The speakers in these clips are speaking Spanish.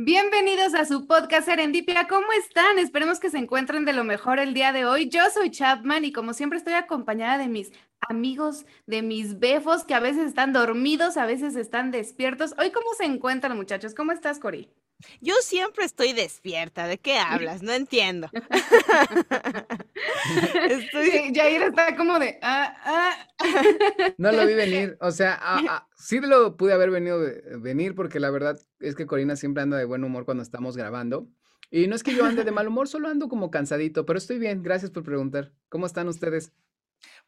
Bienvenidos a su podcast Serendipia. ¿Cómo están? Esperemos que se encuentren de lo mejor el día de hoy. Yo soy Chapman y como siempre estoy acompañada de mis amigos, de mis befos que a veces están dormidos, a veces están despiertos. Hoy, ¿cómo se encuentran, muchachos? ¿Cómo estás, Cori? Yo siempre estoy despierta. ¿De qué hablas? No entiendo. estoy... Jair está como de... Ah, ah. no lo vi venir. O sea, sí lo pude haber venido venir porque la verdad es que Corina siempre anda de buen humor cuando estamos grabando. Y no es que yo ande de mal humor, solo ando como cansadito, pero estoy bien. Gracias por preguntar. ¿Cómo están ustedes?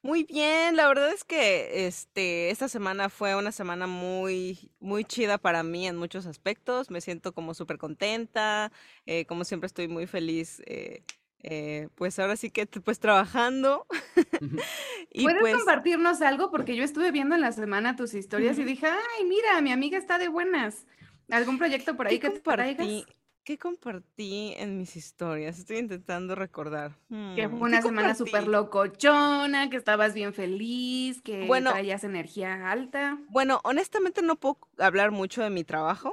Muy bien, la verdad es que este esta semana fue una semana muy muy chida para mí en muchos aspectos. Me siento como súper contenta, eh, como siempre estoy muy feliz. Eh, eh, pues ahora sí que pues trabajando. y ¿Puedes pues compartirnos algo? Porque yo estuve viendo en la semana tus historias y dije, ay, mira, mi amiga está de buenas. ¿Algún proyecto por ahí que te traigas? ¿Qué compartí en mis historias? Estoy intentando recordar. que fue hmm, una semana súper locochona, que estabas bien feliz, que bueno, traías energía alta. Bueno, honestamente no puedo hablar mucho de mi trabajo.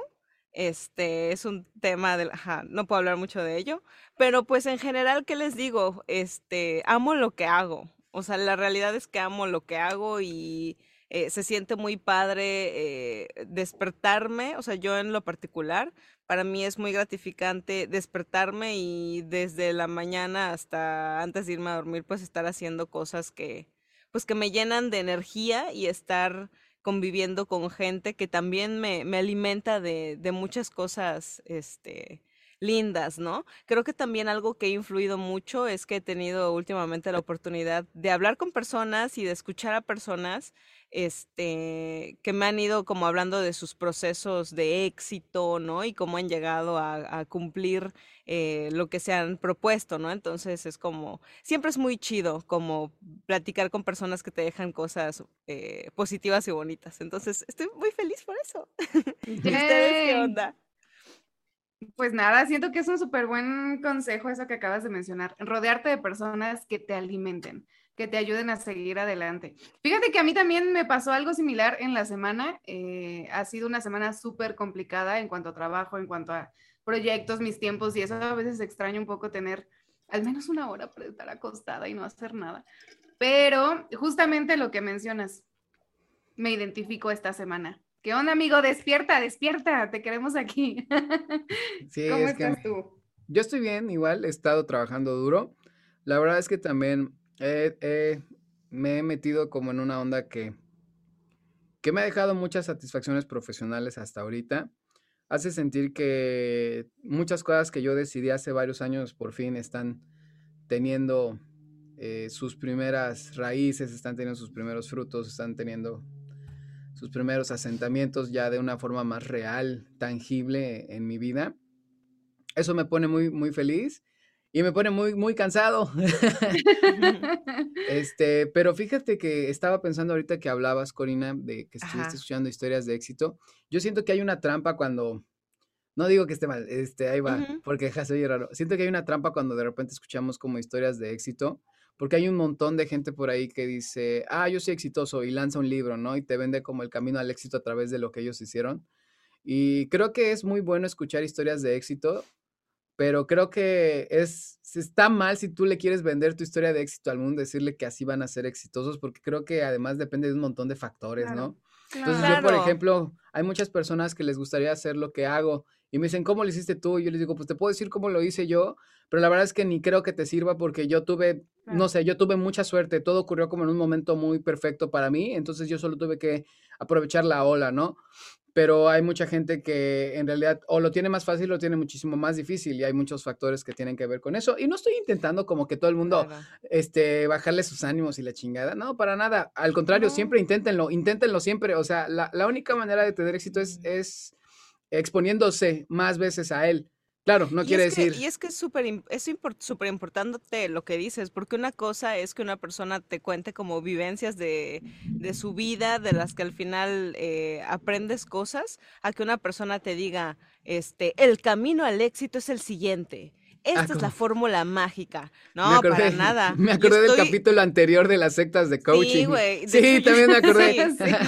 Este es un tema del, ajá, no puedo hablar mucho de ello, pero pues en general, ¿qué les digo? Este, amo lo que hago. O sea, la realidad es que amo lo que hago y eh, se siente muy padre eh, despertarme, o sea, yo en lo particular, para mí es muy gratificante despertarme y desde la mañana hasta antes de irme a dormir, pues estar haciendo cosas que, pues que me llenan de energía y estar conviviendo con gente que también me, me alimenta de, de muchas cosas, este, lindas, ¿no? Creo que también algo que ha influido mucho es que he tenido últimamente la oportunidad de hablar con personas y de escuchar a personas este, que me han ido como hablando de sus procesos de éxito, ¿no? Y cómo han llegado a, cumplir eh, lo que se han propuesto, ¿no? Entonces es como, siempre es muy chido como platicar con personas que te dejan cosas eh, positivas y bonitas. Entonces estoy muy feliz por eso. ¿Y ustedes qué onda? Pues nada, siento que es un súper buen consejo eso que acabas de mencionar, rodearte de personas que te alimenten que te ayuden a seguir adelante. Fíjate que a mí también me pasó algo similar en la semana. Eh, ha sido una semana súper complicada en cuanto a trabajo, en cuanto a proyectos, mis tiempos y eso a veces extraño un poco tener al menos una hora para estar acostada y no hacer nada. Pero justamente lo que mencionas, me identifico esta semana. ¿Qué onda, amigo? Despierta, despierta, te queremos aquí. ¿Cómo estás tú? Yo estoy bien, igual, he estado trabajando duro. La verdad es que también me he metido como en una onda que, que me ha dejado muchas satisfacciones profesionales hasta ahorita. Hace sentir que muchas cosas que yo decidí hace varios años por fin están teniendo eh, sus primeras raíces, están teniendo sus primeros frutos, están teniendo sus primeros asentamientos ya de una forma más real, tangible en mi vida. Eso me pone muy, muy feliz y me pone muy, muy cansado. este, pero fíjate que estaba pensando ahorita que hablabas, Corina, de que estuviste escuchando historias de éxito. Yo siento que hay una trampa cuando, no digo que esté mal, este, ahí va, porque ja, soy raro. Siento que hay una trampa cuando de repente escuchamos como historias de éxito, porque hay un montón de gente por ahí que dice, ah, yo soy exitoso y lanza un libro, ¿no? Y te vende como el camino al éxito a través de lo que ellos hicieron. Y creo que es muy bueno escuchar historias de éxito pero creo que es, está mal si tú le quieres vender tu historia de éxito al mundo, decirle que así van a ser exitosos, porque creo que además depende de un montón de factores, ¿no? Entonces yo, por ejemplo, hay muchas personas que les gustaría hacer lo que hago y me dicen, ¿cómo lo hiciste tú? Y yo les digo, pues te puedo decir cómo lo hice yo, pero la verdad es que ni creo que te sirva porque yo tuve, no sé, yo tuve mucha suerte, todo ocurrió como en un momento muy perfecto para mí, entonces yo solo tuve que aprovechar la ola, ¿no? pero hay mucha gente que en realidad o lo tiene más fácil o lo tiene muchísimo más difícil y hay muchos factores que tienen que ver con eso. Y no estoy intentando como que todo el mundo este, bajarle sus ánimos y la chingada, no, para nada. Al contrario, siempre inténtenlo, inténtenlo siempre. O sea, la, la única manera de tener éxito es, es exponiéndose más veces a él. Claro, no quiere decir. y es que es súper es súper importante lo que dices, porque una cosa es que una persona te cuente como vivencias de, de su vida, de las que al final eh, aprendes cosas, a que una persona te diga, este, el camino al éxito es el siguiente. Ah, Esta es la fórmula mágica. No, para nada. Me acordé del capítulo anterior de las sectas de coaching. Sí, güey. Sí, también me acordé.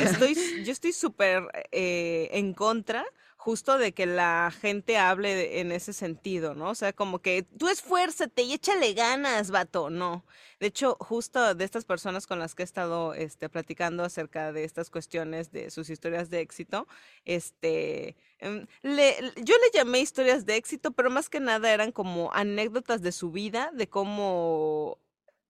estoy, yo estoy súper eh, en contra justo de que la gente hable en ese sentido, ¿no? O sea, como que tú esfuérzate y échale ganas, vato, no. De hecho, justo de estas personas con las que he estado este, platicando acerca de estas cuestiones de sus historias de éxito, este, em, le, yo le llamé historias de éxito, pero más que nada eran como anécdotas de su vida, de cómo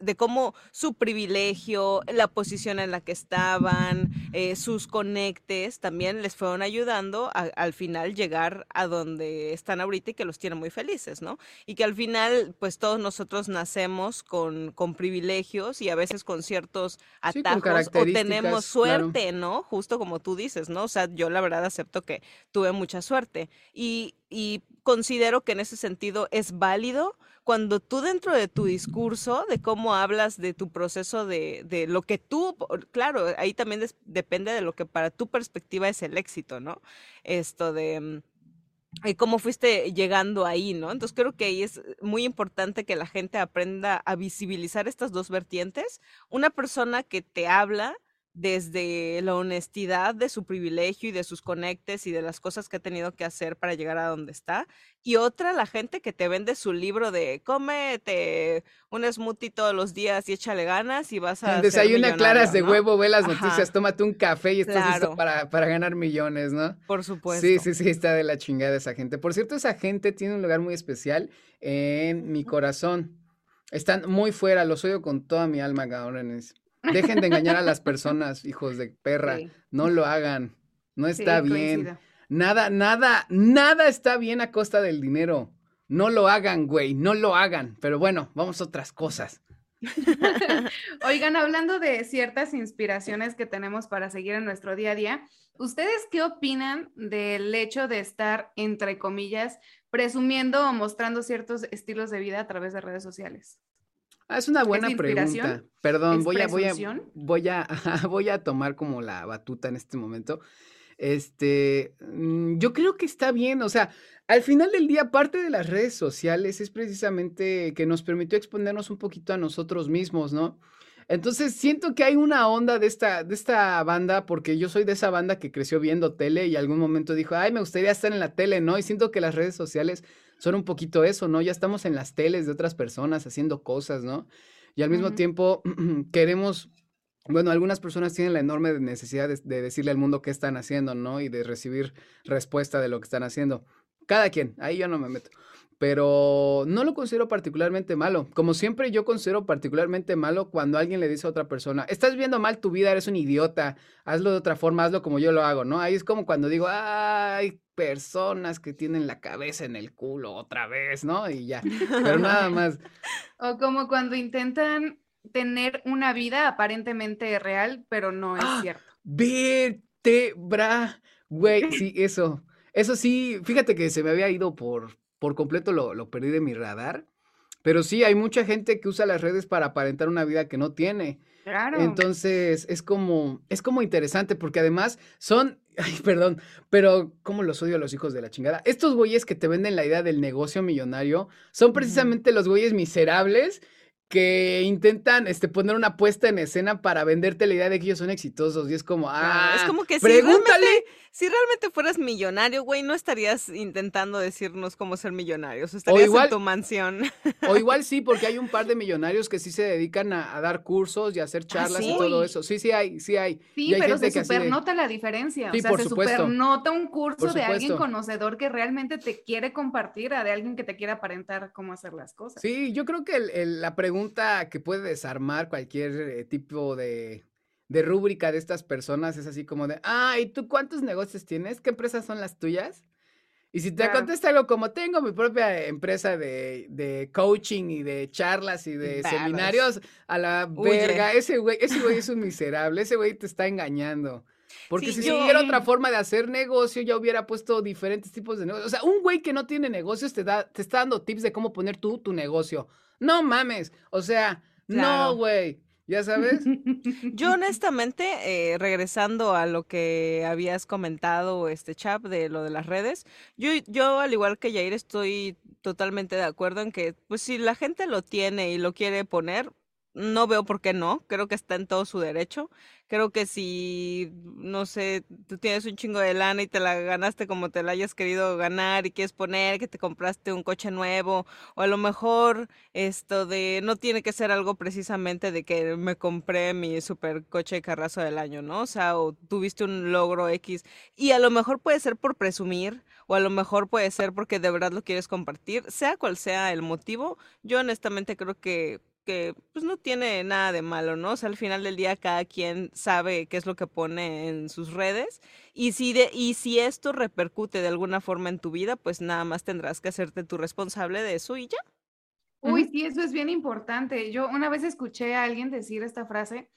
de cómo su privilegio, la posición en la que estaban, eh, sus conectes, también les fueron ayudando a, al final llegar a donde están ahorita y que los tiene muy felices, ¿no? Y que al final, pues todos nosotros nacemos con, con privilegios y a veces con ciertos atajos o tenemos suerte, ¿no? Justo como tú dices, ¿no? O sea, yo la verdad acepto que tuve mucha suerte y, y considero que en ese sentido es válido cuando tú dentro de tu discurso, de cómo hablas de tu proceso, de, de lo que tú, claro, ahí también depende de lo que para tu perspectiva es el éxito, ¿no? Esto de mm, cómo fuiste llegando ahí, ¿no? Entonces creo que ahí es muy importante que la gente aprenda a visibilizar estas dos vertientes. Una persona que te habla desde la honestidad de su privilegio y de sus conectes y de las cosas que ha tenido que hacer para llegar a donde está. Y otra, la gente que te vende su libro de cómete un smoothie todos los días y échale ganas y vas a. Desayuna claras de huevo, ve las noticias, tómate un café y estás listo para, para ganar millones, ¿no? Por supuesto. Sí, sí, sí, está de la chingada esa gente. Por cierto, esa gente tiene un lugar muy especial en mi corazón. Están muy fuera, los odio con toda mi alma, cabrones. Dejen de engañar a las personas, hijos de perra. No lo hagan. No está bien. Nada, nada, nada está bien a costa del dinero. No lo hagan, güey, no lo hagan. Pero bueno, vamos a otras cosas. Oigan, hablando de ciertas inspiraciones que tenemos para seguir en nuestro día a día, ¿ustedes qué opinan del hecho de estar, entre comillas, presumiendo o mostrando ciertos estilos de vida a través de redes sociales? Ah, es una buena pregunta. Perdón, voy a, voy a, voy a, voy a tomar como la batuta en este momento. Este, mm, yo creo que está bien, o sea, al final del día, parte de las redes sociales es precisamente que nos permitió exponernos un poquito a nosotros mismos, ¿no? Entonces siento que hay una onda de esta, de esta banda, porque yo soy de esa banda que creció viendo tele y algún momento dijo, ay, me gustaría estar en la tele, ¿no? Y siento que las redes sociales son un poquito eso, ¿no? Ya estamos en las teles de otras personas haciendo cosas, ¿no? Y al mismo tiempo queremos, bueno, algunas personas tienen la enorme necesidad de, de, decirle al mundo qué están haciendo, ¿no? Y de recibir respuesta de lo que están haciendo. Cada quien, ahí yo no me meto pero no lo considero particularmente malo. Como siempre, yo considero particularmente malo cuando alguien le dice a otra persona, estás viendo mal tu vida, eres un idiota, hazlo de otra forma, hazlo como yo lo hago, ¿no? Ahí es como cuando digo, hay personas que tienen la cabeza en el culo otra vez, ¿no? Y ya, pero nada más. O como cuando intentan tener una vida aparentemente real, pero no es ¡Ah! cierto. Vertebra, güey, sí, eso. Eso sí, fíjate que se me había ido por, por completo lo, lo perdí de mi radar. Pero sí, hay mucha gente que usa las redes para aparentar una vida que no tiene. Claro. Entonces, es como, es como interesante porque además son, ay, perdón, pero cómo los odio a los hijos de la chingada. Estos güeyes que te venden la idea del negocio millonario son precisamente los güeyes miserables que intentan este, poner una puesta en escena para venderte la idea de que ellos son exitosos. Y es como, ah, es como que pregúntale. Si realmente, fueras millonario, güey, no estarías intentando decirnos cómo ser millonarios. Estarías igual, en tu mansión. O igual sí, porque hay un par de millonarios que sí se dedican a, dar cursos y a hacer ¿Ah, charlas y todo eso. Sí, sí hay, sí hay. Sí, pero se supernota la diferencia. o sea, se supernota un curso de alguien conocedor que realmente te quiere compartir, a de alguien que te quiere aparentar cómo hacer las cosas. Sí, yo creo que la pregunta que puede desarmar cualquier eh, tipo de, de rúbrica de estas personas es así como de, ah, ¿y tú cuántos negocios tienes? ¿Qué empresas son las tuyas? Y si te contesta algo como tengo mi propia empresa de, de coaching y de charlas y de seminarios, a la verga, ese güey, ese güey es un miserable, ese güey te está engañando. Porque si hubiera otra forma de hacer negocio, ya hubiera puesto diferentes tipos de negocios. O sea, un güey que no tiene negocios te, da, te está dando tips de cómo poner tú tu negocio. No mames. O sea, no, güey. ¿Ya sabes? Yo honestamente, eh, regresando a lo que habías comentado, este chap, de lo de las redes, yo, yo al igual que Jair estoy totalmente de acuerdo en que, pues si la gente lo tiene y lo quiere poner, no veo por qué no, creo que está en todo su derecho. Creo que si, no sé, tú tienes un chingo de lana y te la ganaste como te la hayas querido ganar y quieres poner que te compraste un coche nuevo, o a lo mejor esto de, no tiene que ser algo precisamente de que me compré mi super coche de carrazo del año, ¿no? O sea, o tuviste un logro X, y a lo mejor puede ser por presumir, o a lo mejor puede ser porque de verdad lo quieres compartir, sea cual sea el motivo, yo honestamente creo que que pues no tiene nada de malo, ¿no? O sea, al final del día cada quien sabe qué es lo que pone en sus redes y si de, y si esto repercute de alguna forma en tu vida, pues nada más tendrás que hacerte tu responsable de eso y ya. Uy, sí, eso es bien importante. Yo una vez escuché a alguien decir esta frase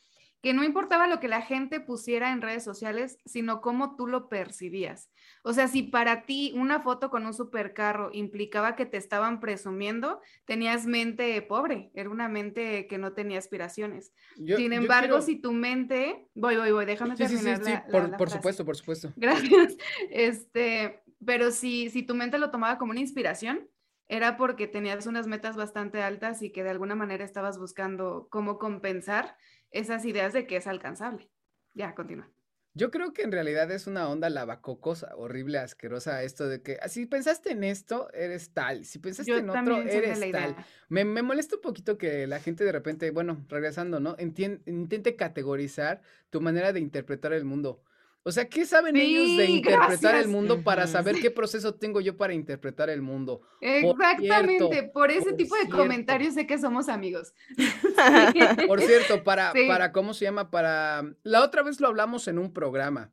que no importaba lo que la gente pusiera en redes sociales, sino cómo tú lo percibías. O sea, si para ti una foto con un supercarro implicaba que te estaban presumiendo, tenías mente pobre, era una mente que no tenía aspiraciones. Sin embargo, si tu mente, voy, voy, voy, déjame terminar sí, sí, sí, por, por supuesto, por supuesto. Gracias. Este, pero si, si tu mente lo tomaba como una inspiración, era porque tenías unas metas bastante altas y que de alguna manera estabas buscando cómo compensar esas ideas de que es alcanzable. Ya, continúa. Yo creo que en realidad es una onda lavacocos horrible, asquerosa, esto de que ah, si pensaste en esto, eres tal, si pensaste en otro, eres tal. Me, me, molesta un poquito que la gente de repente, bueno, regresando, ¿no? intente categorizar tu manera de interpretar el mundo. O sea, ¿qué saben ellos de interpretar el mundo para saber qué proceso tengo yo para interpretar el mundo? Exactamente, por, ese tipo de comentarios sé que somos amigos. Por cierto, para, para, ¿cómo se llama? Para, la otra vez lo hablamos en un programa,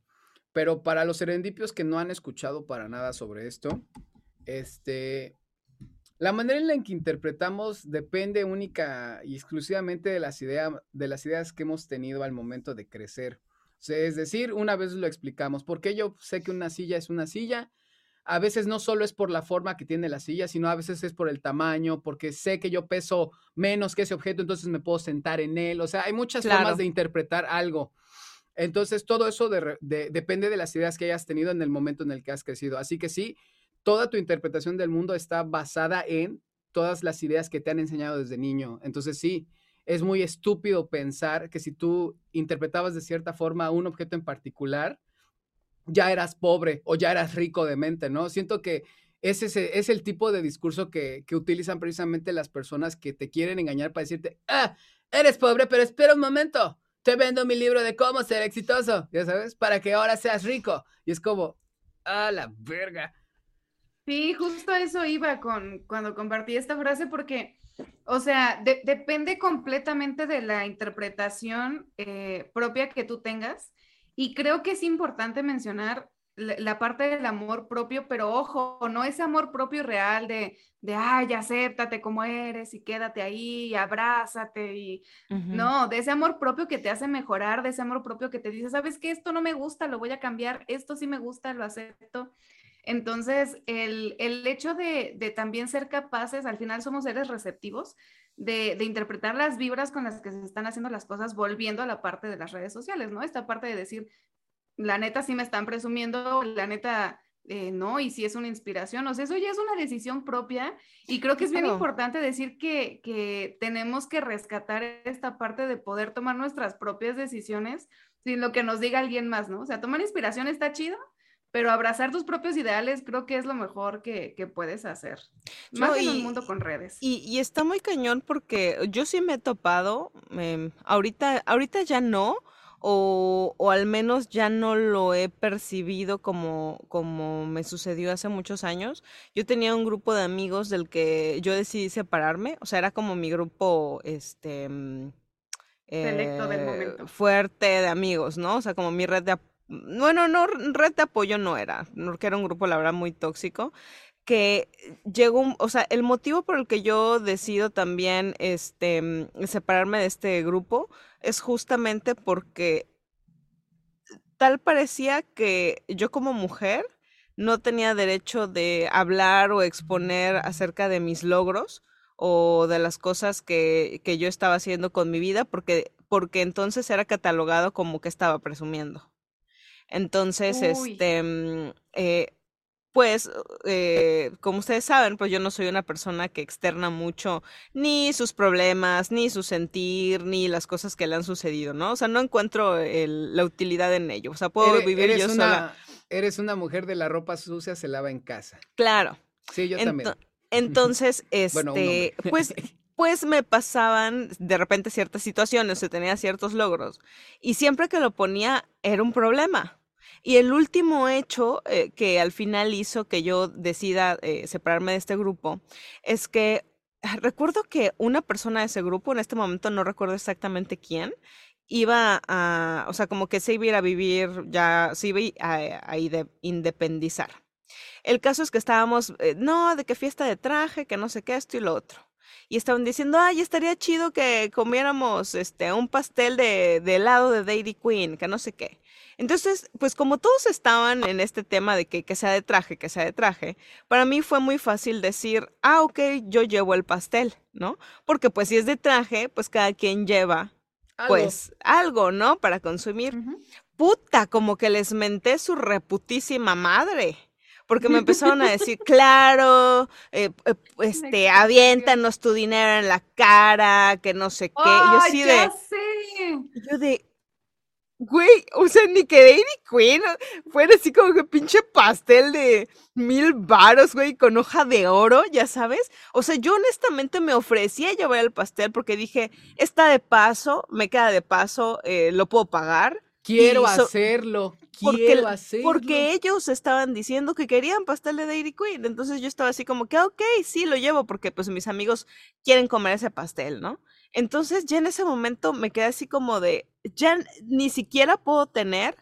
pero para los serendipios que no han escuchado para nada sobre esto, este, la manera en la que interpretamos depende única y exclusivamente de las, ideas de las ideas que hemos tenido al momento de crecer. Es decir, una vez lo explicamos, porque yo sé que una silla es una silla. A veces no solo es por la forma que tiene la silla, sino a veces es por el tamaño, porque sé que yo peso menos que ese objeto, entonces me puedo sentar en él. O sea, hay muchas formas de interpretar algo. Entonces, todo eso depende de las ideas que hayas tenido en el momento en el que has crecido. Así que sí, toda tu interpretación del mundo está basada en todas las ideas que te han enseñado desde niño. Entonces, sí, es muy estúpido pensar que si tú interpretabas de cierta forma un objeto en particular, ya eras pobre o ya eras rico de mente, ¿no? Siento que ese es el tipo de discurso que, utilizan precisamente las personas que te quieren engañar para decirte, ah, eres pobre, pero espera un momento, te vendo mi libro de cómo ser exitoso, ya sabes, para que ahora seas rico. Y es como, ah, la verga. Sí, justo eso iba con cuando compartí esta frase porque o sea, depende completamente de la interpretación eh, propia que tú tengas. Y creo que es importante mencionar la, parte del amor propio, pero ojo, no ese amor propio real de, de, ay, acéptate como eres y quédate ahí y abrázate y no, de ese amor propio que te hace mejorar, de ese amor propio que te dice, sabes que esto no me gusta, lo voy a cambiar, esto sí me gusta, lo acepto. Entonces, el, hecho de, también ser capaces, al final somos seres receptivos, de, interpretar las vibras con las que se están haciendo las cosas, volviendo a la parte de las redes sociales, ¿no? Esta parte de decir, la neta sí me están presumiendo, la neta eh, no, y si es una inspiración, o sea, eso ya es una decisión propia y creo que es bien importante decir que, que tenemos que rescatar esta parte de poder tomar nuestras propias decisiones sin lo que nos diga alguien más, ¿no? O sea, tomar inspiración está chido, pero abrazar tus propios ideales creo que es lo mejor que, puedes hacer. Más en un mundo con redes. Y, está muy cañón porque yo sí me he topado, em, ahorita, ahorita ya no, o, o, al menos ya no lo he percibido como, como me sucedió hace muchos años. Yo tenía un grupo de amigos del que yo decidí separarme, o sea, era como mi grupo, este... Selecto del momento. Eh, fuerte de amigos, ¿no? O sea, como mi red de, bueno, no, red de apoyo no era, porque era un grupo, la verdad, muy tóxico, que llegó, o sea, el motivo por el que yo decido también, este, mm, separarme de este grupo es justamente porque tal parecía que yo como mujer no tenía derecho de hablar o exponer acerca de mis logros o de las cosas que, que yo estaba haciendo con mi vida, porque, porque entonces era catalogado como que estaba presumiendo. Entonces, este, mm, eh, pues, eh, como ustedes saben, pues yo no soy una persona que externa mucho ni sus problemas, ni su sentir, ni las cosas que le han sucedido, ¿no? O sea, no encuentro la utilidad en ello. O sea, puedo vivir yo sola. Eres una mujer de la ropa sucia, se lava en casa. Claro. Sí, yo también. Entonces, este, pues pues me pasaban de repente ciertas situaciones, o tenía ciertos logros, y siempre que lo ponía era un problema. Y el último hecho eh, que al final hizo que yo decida eh, separarme de este grupo es que ah, recuerdo que una persona de ese grupo, en este momento no recuerdo exactamente quién, iba a, o sea, como que se iba a ir a vivir, ya se iba a, independizar. El caso es que estábamos, eh, no, de qué fiesta de traje, que no sé qué, esto y lo otro y estaban diciendo, ay, estaría chido que comiéramos este, un pastel de, de helado de Dairy Queen, que no sé qué. Entonces, pues como todos estaban en este tema de que, que sea de traje, que sea de traje, para mí fue muy fácil decir, ah, ok, yo llevo el pastel, ¿no? Porque pues si es de traje, pues cada quien lleva, pues, algo, ¿no? Para consumir. Puta, como que les menté su reputísima madre porque me empezaron a decir, claro, eh, eh este, aviéntanos tu dinero en la cara, que no sé qué. yo así de. Sé. Yo de. Güey, o sea, ni que Dairy Queen fuera así como que pinche pastel de mil varos, güey, con hoja de oro, ya sabes. O sea, yo honestamente me ofrecí a llevar el pastel porque dije, está de paso, me queda de paso, eh, lo puedo pagar. Quiero hacerlo porque, porque ellos estaban diciendo que querían pastel de Dairy Queen. Entonces yo estaba así como que, ok, sí, lo llevo porque pues mis amigos quieren comer ese pastel, ¿no? Entonces ya en ese momento me quedé así como de, ya ni siquiera puedo tener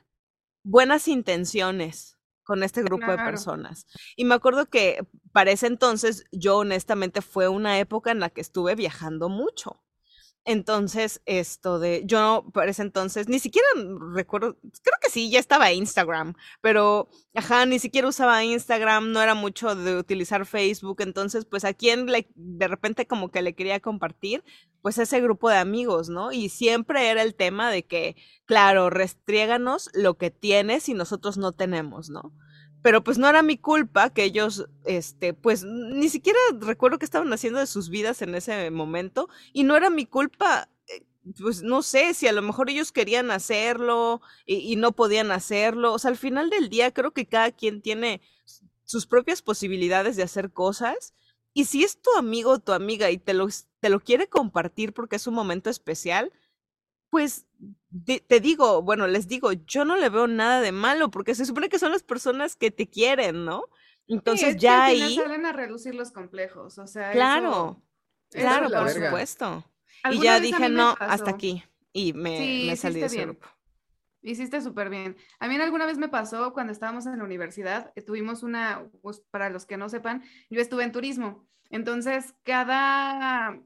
buenas intenciones con este grupo de personas. Y me acuerdo que para ese entonces yo honestamente fue una época en la que estuve viajando mucho. Entonces, esto de, yo para ese entonces, ni siquiera recuerdo, creo que sí, ya estaba Instagram, pero, ajá, ni siquiera usaba Instagram, no era mucho de utilizar Facebook, entonces, pues a quien le, de repente como que le quería compartir, pues ese grupo de amigos, ¿no? Y siempre era el tema de que, claro, restriéganos lo que tienes y nosotros no tenemos, ¿no? Pero pues no era mi culpa que ellos, este, pues ni siquiera recuerdo qué estaban haciendo de sus vidas en ese momento y no era mi culpa, eh, pues no sé si a lo mejor ellos querían hacerlo y, no podían hacerlo, o sea, al final del día creo que cada quien tiene sus propias posibilidades de hacer cosas y si es tu amigo o tu amiga y te lo, te lo quiere compartir porque es un momento especial, pues te digo, bueno, les digo, yo no le veo nada de malo porque se supone que son las personas que te quieren, ¿no? Entonces ya ahí salen a reducir los complejos, o sea, claro, claro, por supuesto. Y ya dije no, hasta aquí y me, salí de ese grupo. Hiciste súper bien. A mí alguna vez me pasó cuando estábamos en la universidad, eh, tuvimos una, pues, para los que no sepan, yo estuve en turismo. Entonces, cada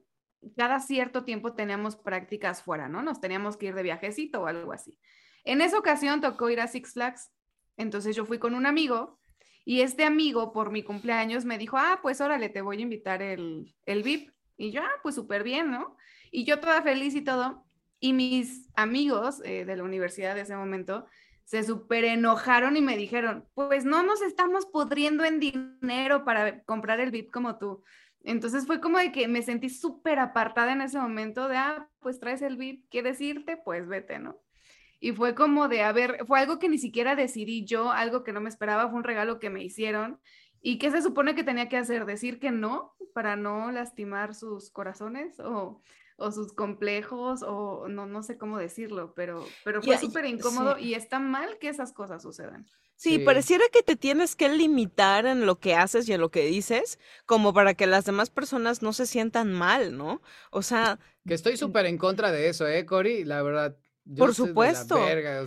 cada cierto tiempo teníamos prácticas fuera, ¿no? Nos teníamos que ir de viajecito o algo así. En esa ocasión tocó ir a Six Flags, entonces yo fui con un amigo y este amigo por mi cumpleaños me dijo, ah, pues órale, te voy a invitar el, el VIP. Y yo, ah, pues súper bien, ¿no? Y yo toda feliz y todo. Y mis amigos eh, de la universidad de ese momento se súper enojaron y me dijeron, pues no nos estamos pudriendo en dinero para comprar el VIP como tú. Entonces fue como de que me sentí súper apartada en ese momento de, ah, pues traes el VIP, ¿quieres irte? Pues vete, ¿no? Y fue como de, a ver, fue algo que ni siquiera decidí yo, algo que no me esperaba, fue un regalo que me hicieron. ¿Y qué se supone que tenía que hacer? ¿Decir que no para no lastimar sus corazones o, o sus complejos o no, no sé cómo decirlo, pero, pero fue súper incómodo y está mal que esas cosas sucedan. Sí, pareciera que te tienes que limitar en lo que haces y en lo que dices, como para que las demás personas no se sientan mal, ¿no? O sea... Que estoy súper en contra de eso, ¿eh, Cori? La verdad. por supuesto.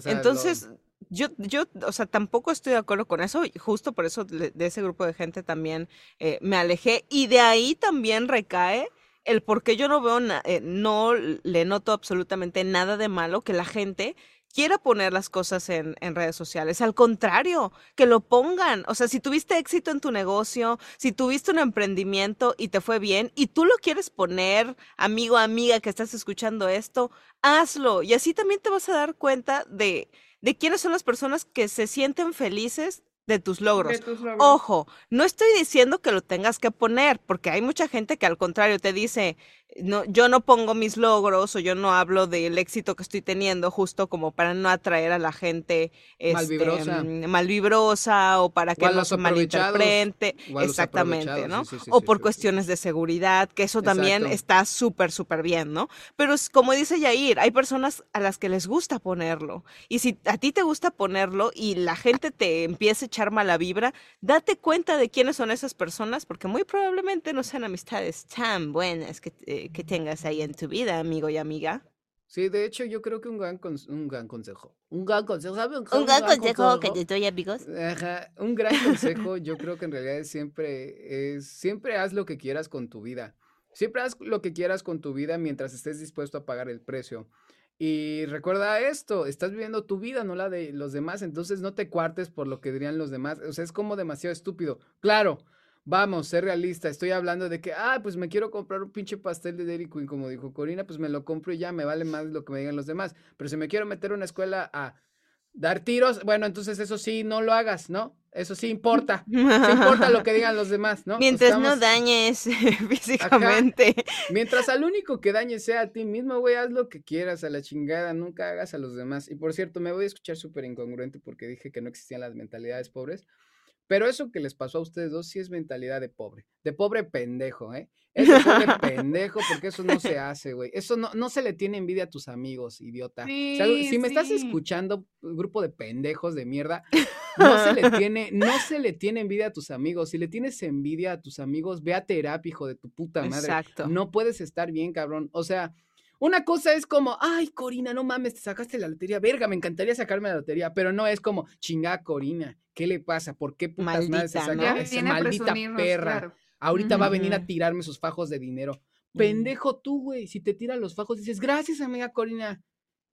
Entonces, yo, yo, o sea, tampoco estoy de acuerdo con eso, y justo por eso de, ese grupo de gente también eh, me alejé, y de ahí también recae el por qué yo no veo, eh, no le noto absolutamente nada de malo que la gente quiera poner las cosas en, en, redes sociales. Al contrario, que lo pongan. O sea, si tuviste éxito en tu negocio, si tuviste un emprendimiento y te fue bien y tú lo quieres poner, amigo, amiga que estás escuchando esto, hazlo. Y así también te vas a dar cuenta de, de quiénes son las personas que se sienten felices de tus logros. Ojo, no estoy diciendo que lo tengas que poner, porque hay mucha gente que al contrario te dice, no, yo no pongo mis logros o yo no hablo del éxito que estoy teniendo justo como para no atraer a la gente malvibrosa, este, malvibrosa o para que no se malinterprete, exactamente, ¿no? o por cuestiones de seguridad, que eso también está súper, súper bien, ¿no? Pero es, como dice Yair, hay personas a las que les gusta ponerlo. Y si a ti te gusta ponerlo y la gente te empieza a echar mala vibra, date cuenta de quiénes son esas personas, porque muy probablemente no sean amistades tan buenas que... Eh, que, tengas ahí en tu vida, amigo y amiga. Sí, de hecho, yo creo que un gran, un gran consejo. Un gran consejo, Un, gran, consejo, que te doy, amigos. Ajá, un gran consejo, yo creo que en realidad siempre es, siempre haz lo que quieras con tu vida. Siempre haz lo que quieras con tu vida mientras estés dispuesto a pagar el precio. Y recuerda esto, estás viviendo tu vida, no la de los demás, entonces no te cuartes por lo que dirían los demás. O sea, es como demasiado estúpido. Claro, vamos, ser realista, estoy hablando de que, ah, pues me quiero comprar un pinche pastel de Dairy Queen, como dijo Corina, pues me lo compro y ya, me vale más lo que me digan los demás. Pero si me quiero meter a una escuela a dar tiros, bueno, entonces eso sí, no lo hagas, ¿no? Eso sí importa. Sí importa lo que digan los demás, ¿no? Mientras no dañes físicamente. Mientras al único que dañes sea a ti mismo, güey, haz lo que quieras a la chingada, nunca hagas a los demás. Y por cierto, me voy a escuchar súper incongruente porque dije que no existían las mentalidades pobres. Pero eso que les pasó a ustedes dos sí es mentalidad de pobre, de pobre pendejo, ¿eh? Es de pobre pendejo porque eso no se hace, güey. Eso no, no se le tiene envidia a tus amigos, idiota. si me estás escuchando, grupo de pendejos de mierda, no se le tiene, no se le tiene envidia a tus amigos. Si le tienes envidia a tus amigos, ve a terapia, hijo de tu puta madre. Exacto. No puedes estar bien, cabrón. O sea, una cosa es como, ay, Corina, no mames, te sacaste la lotería. Verga, me encantaría sacarme la lotería, pero no es como, chinga, Corina, ¿qué le pasa? ¿Por qué putas madres se saca esa maldita perra? Ahorita va a venir a tirarme sus fajos de dinero. Pendejo tú, güey. Si te tiran los fajos, dices, gracias, amiga Corina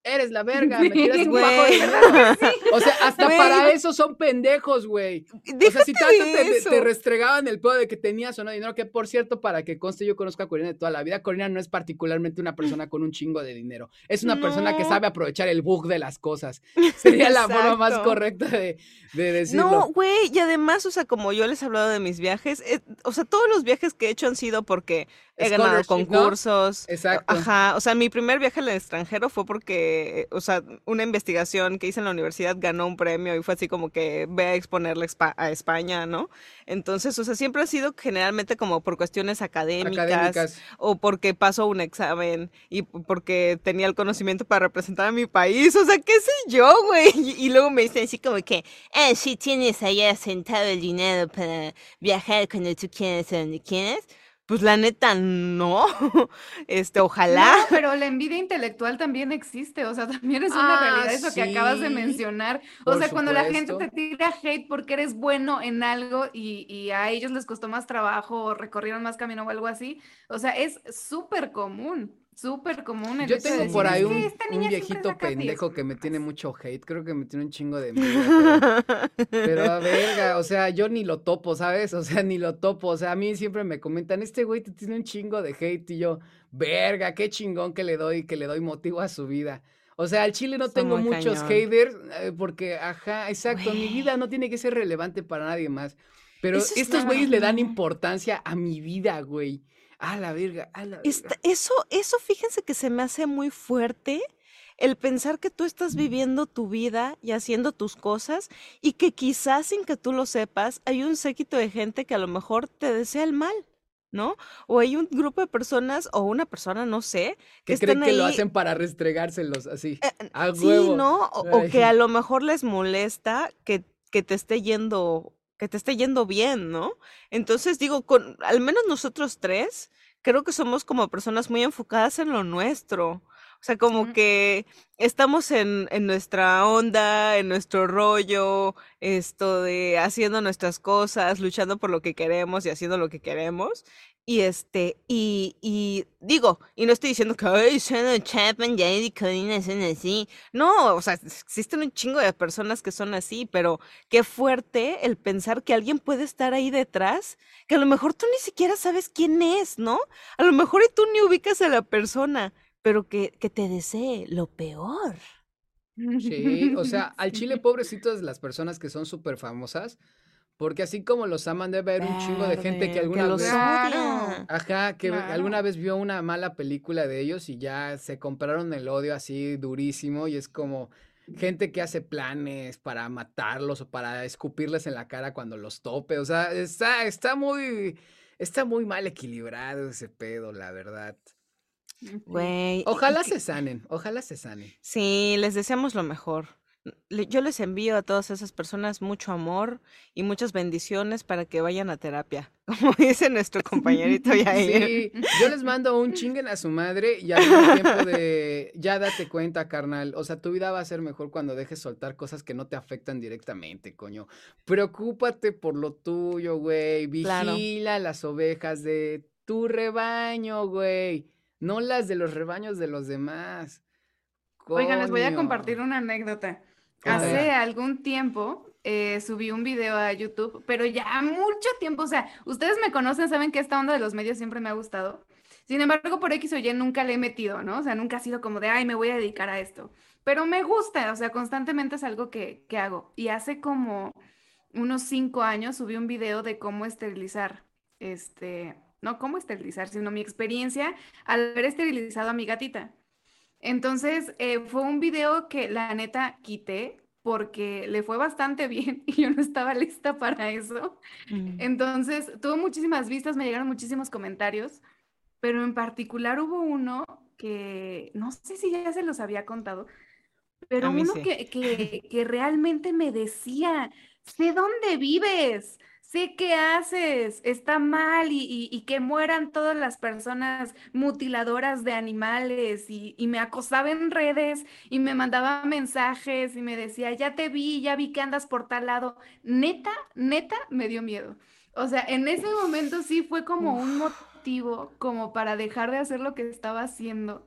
eres la verga, me tiras un bajo de verdad. O sea, hasta para eso son pendejos, güey. O sea, si tanto te, restregaban el pedo de que tenías o no dinero, que por cierto, para que conste, yo conozco a Corina de toda la vida, Corina no es particularmente una persona con un chingo de dinero. Es una persona que sabe aprovechar el bug de las cosas. Sería la forma más correcta de, de decirlo. No, güey, y además, o sea, como yo les he hablado de mis viajes, eh, o sea, todos los viajes que he hecho han sido porque he ganado concursos. Exacto. Ajá, o sea, mi primer viaje al extranjero fue porque, o sea, una investigación que hice en la universidad ganó un premio y fue así como que ve a exponerle a España, ¿no? Entonces, o sea, siempre ha sido generalmente como por cuestiones académicas, o porque pasó un examen y porque tenía el conocimiento para representar a mi país, o sea, qué sé yo, güey. Y, luego me dicen así como que, eh, si tienes allá sentado el dinero para viajar cuando tú quieras a donde quieras pues la neta, no. Este, ojalá. No, pero la envidia intelectual también existe, o sea, también es una realidad ah, eso que acabas de mencionar. O sea, cuando la gente te tira hate porque eres bueno en algo y, y, a ellos les costó más trabajo o recorrieron más camino o algo así, o sea, es súper común. Súper común. Yo tengo por ahí un, viejito pendejo que me tiene mucho hate. Creo que me tiene un chingo de miedo. Pero, a verga, o sea, yo ni lo topo, ¿sabes? O sea, ni lo topo. O sea, a mí siempre me comentan, este güey te tiene un chingo de hate. Y yo, verga, qué chingón que le doy, que le doy motivo a su vida. O sea, al chile no tengo muchos haters eh, porque, ajá, exacto, mi vida no tiene que ser relevante para nadie más. Pero estos güeyes le dan importancia a mi vida, güey. A la verga, a la verga. eso, eso fíjense que se me hace muy fuerte el pensar que tú estás viviendo tu vida y haciendo tus cosas y que quizás sin que tú lo sepas hay un séquito de gente que a lo mejor te desea el mal. ¿no? O hay un grupo de personas o una persona, no sé, que, creen que lo hacen para restregárselos así. Eh, sí, ¿no? O, que a lo mejor les molesta que, que te esté yendo que te esté yendo bien, ¿no? Entonces digo, con al menos nosotros tres, creo que somos como personas muy enfocadas en lo nuestro. O sea, como que estamos en, en, nuestra onda, en nuestro rollo, esto de haciendo nuestras cosas, luchando por lo que queremos y haciendo lo que queremos. Y este, y, y digo, y no estoy diciendo que, ay, Chapman y Eddie Codina son así. No, o sea, existen un chingo de personas que son así, pero qué fuerte el pensar que alguien puede estar ahí detrás, que a lo mejor tú ni siquiera sabes quién es, ¿no? A lo mejor y tú ni ubicas a la persona, pero que, que te desee lo peor. Sí, o sea, al chile pobrecitos las personas que son súper famosas, porque así como los aman, debe haber un chingo de gente que alguna vez. Ajá, que alguna vez vio una mala película de ellos y ya se compraron el odio así durísimo. Y es como gente que hace planes para matarlos o para escupirles en la cara cuando los tope. O sea, está, está muy. Está muy mal equilibrado ese pedo, la verdad. Güey. Ojalá se sanen, ojalá se sanen. Sí, les deseamos lo mejor yo les envío a todas esas personas mucho amor y muchas bendiciones para que vayan a terapia, como dice nuestro compañerito Yair. Sí, yo les mando un chinguen a su madre y al mismo tiempo de, ya date cuenta, carnal, o sea, tu vida va a ser mejor cuando dejes soltar cosas que no te afectan directamente, coño. Preocúpate por lo tuyo, güey, vigila las ovejas de tu rebaño, güey, no las de los rebaños de los demás. Oigan, les voy a compartir una anécdota. Hace algún tiempo eh, subí un video a YouTube, pero ya mucho tiempo, o sea, ustedes me conocen, saben que esta onda de los medios siempre me ha gustado. Sin embargo, por X o Y nunca le he metido, ¿no? O sea, nunca ha sido como de, ay, me voy a dedicar a esto. Pero me gusta, o sea, constantemente es algo que, que hago. Y hace como unos cinco años subí un video de cómo esterilizar, este, no cómo esterilizar, sino mi experiencia al haber esterilizado a mi gatita. Entonces, eh, fue un video que la neta quité porque le fue bastante bien y yo no estaba lista para eso. Mm. Entonces, tuvo muchísimas vistas, me llegaron muchísimos comentarios, pero en particular hubo uno que no sé si ya se los había contado, pero uno que, que, que realmente me decía, sé dónde vives, sé qué haces, está mal y, que mueran todas las personas mutiladoras de animales y, me acosaba en redes y me mandaba mensajes y me decía, ya te vi, ya vi que andas por tal lado. Neta, neta, me dio miedo. O sea, en ese momento sí fue como un motivo como para dejar de hacer lo que estaba haciendo,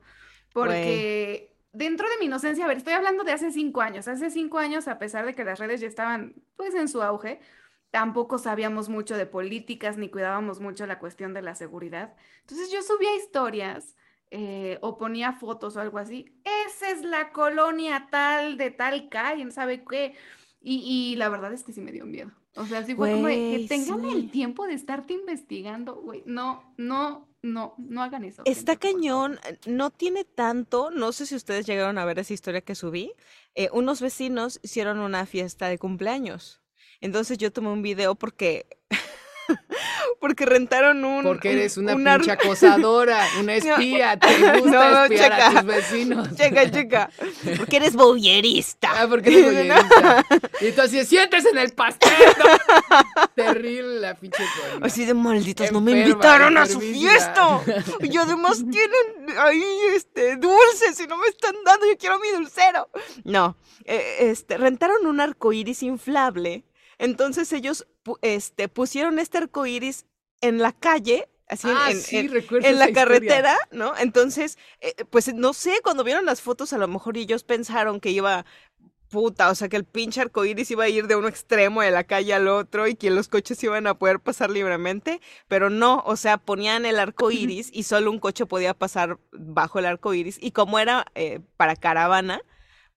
porque... Dentro de mi inocencia, a ver, estoy hablando de hace cinco años. Hace cinco años, a pesar de que las redes ya estaban pues en su auge, tampoco sabíamos mucho de políticas ni cuidábamos mucho la cuestión de la seguridad. Entonces yo subía historias eh, o ponía fotos o algo así. Esa es la colonia tal de tal calle, ¿sabe qué? Y, la verdad es que sí me dio miedo. O sea, sí fue como que tengan el tiempo de estarte investigando, güey. No, no, no, no hagan eso. Está cañón, no tiene tanto, no sé si ustedes llegaron a ver esa historia que subí. Eh, unos vecinos hicieron una fiesta de cumpleaños. Entonces yo tomé un video porque porque rentaron un porque eres una pinche acosadora una espía te gusta espiar a tus vecinos. Checa checa. Porque eres boyerista. Ah porque eres boyerista. Y tú así sientes en el pastel terrible la pinche así de malditos no me invitaron a su fiesta. Y además tienen ahí este dulces y no me están dando yo quiero mi dulcero. No eh, este rentaron un arco iris inflable entonces ellos este, pusieron este arco iris en la calle, así ah, en, en, la carretera, ¿no? Entonces, eh, pues no sé, cuando vieron las fotos, a lo mejor ellos pensaron que iba puta, o sea, que el pinche iris iba a ir de un extremo de la calle al otro y que los coches iban a poder pasar libremente, pero no, o sea, ponían el arco iris y solo un coche podía pasar bajo el arco iris y como era eh, para caravana,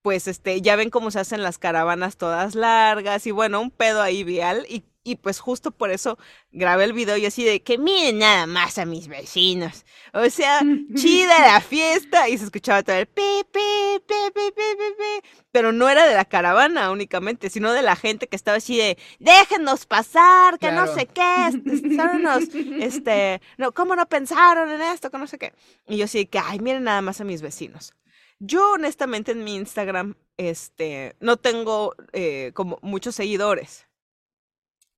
pues este, ya ven cómo se hacen las caravanas todas largas y bueno, un pedo ahí vial y, y pues justo por eso grabé el video y así de que miren nada más a mis vecinos. O sea, chida la fiesta y se escuchaba todo el pi, pi, pi, pi, pero no era de la caravana únicamente, sino de la gente que estaba así de déjennos pasar, que no sé qué, son unos, este, no, ¿cómo no pensaron en esto? Que no sé qué. Y yo sí que, ay, miren nada más a mis vecinos. Yo honestamente en mi Instagram, este, no tengo eh, como muchos seguidores.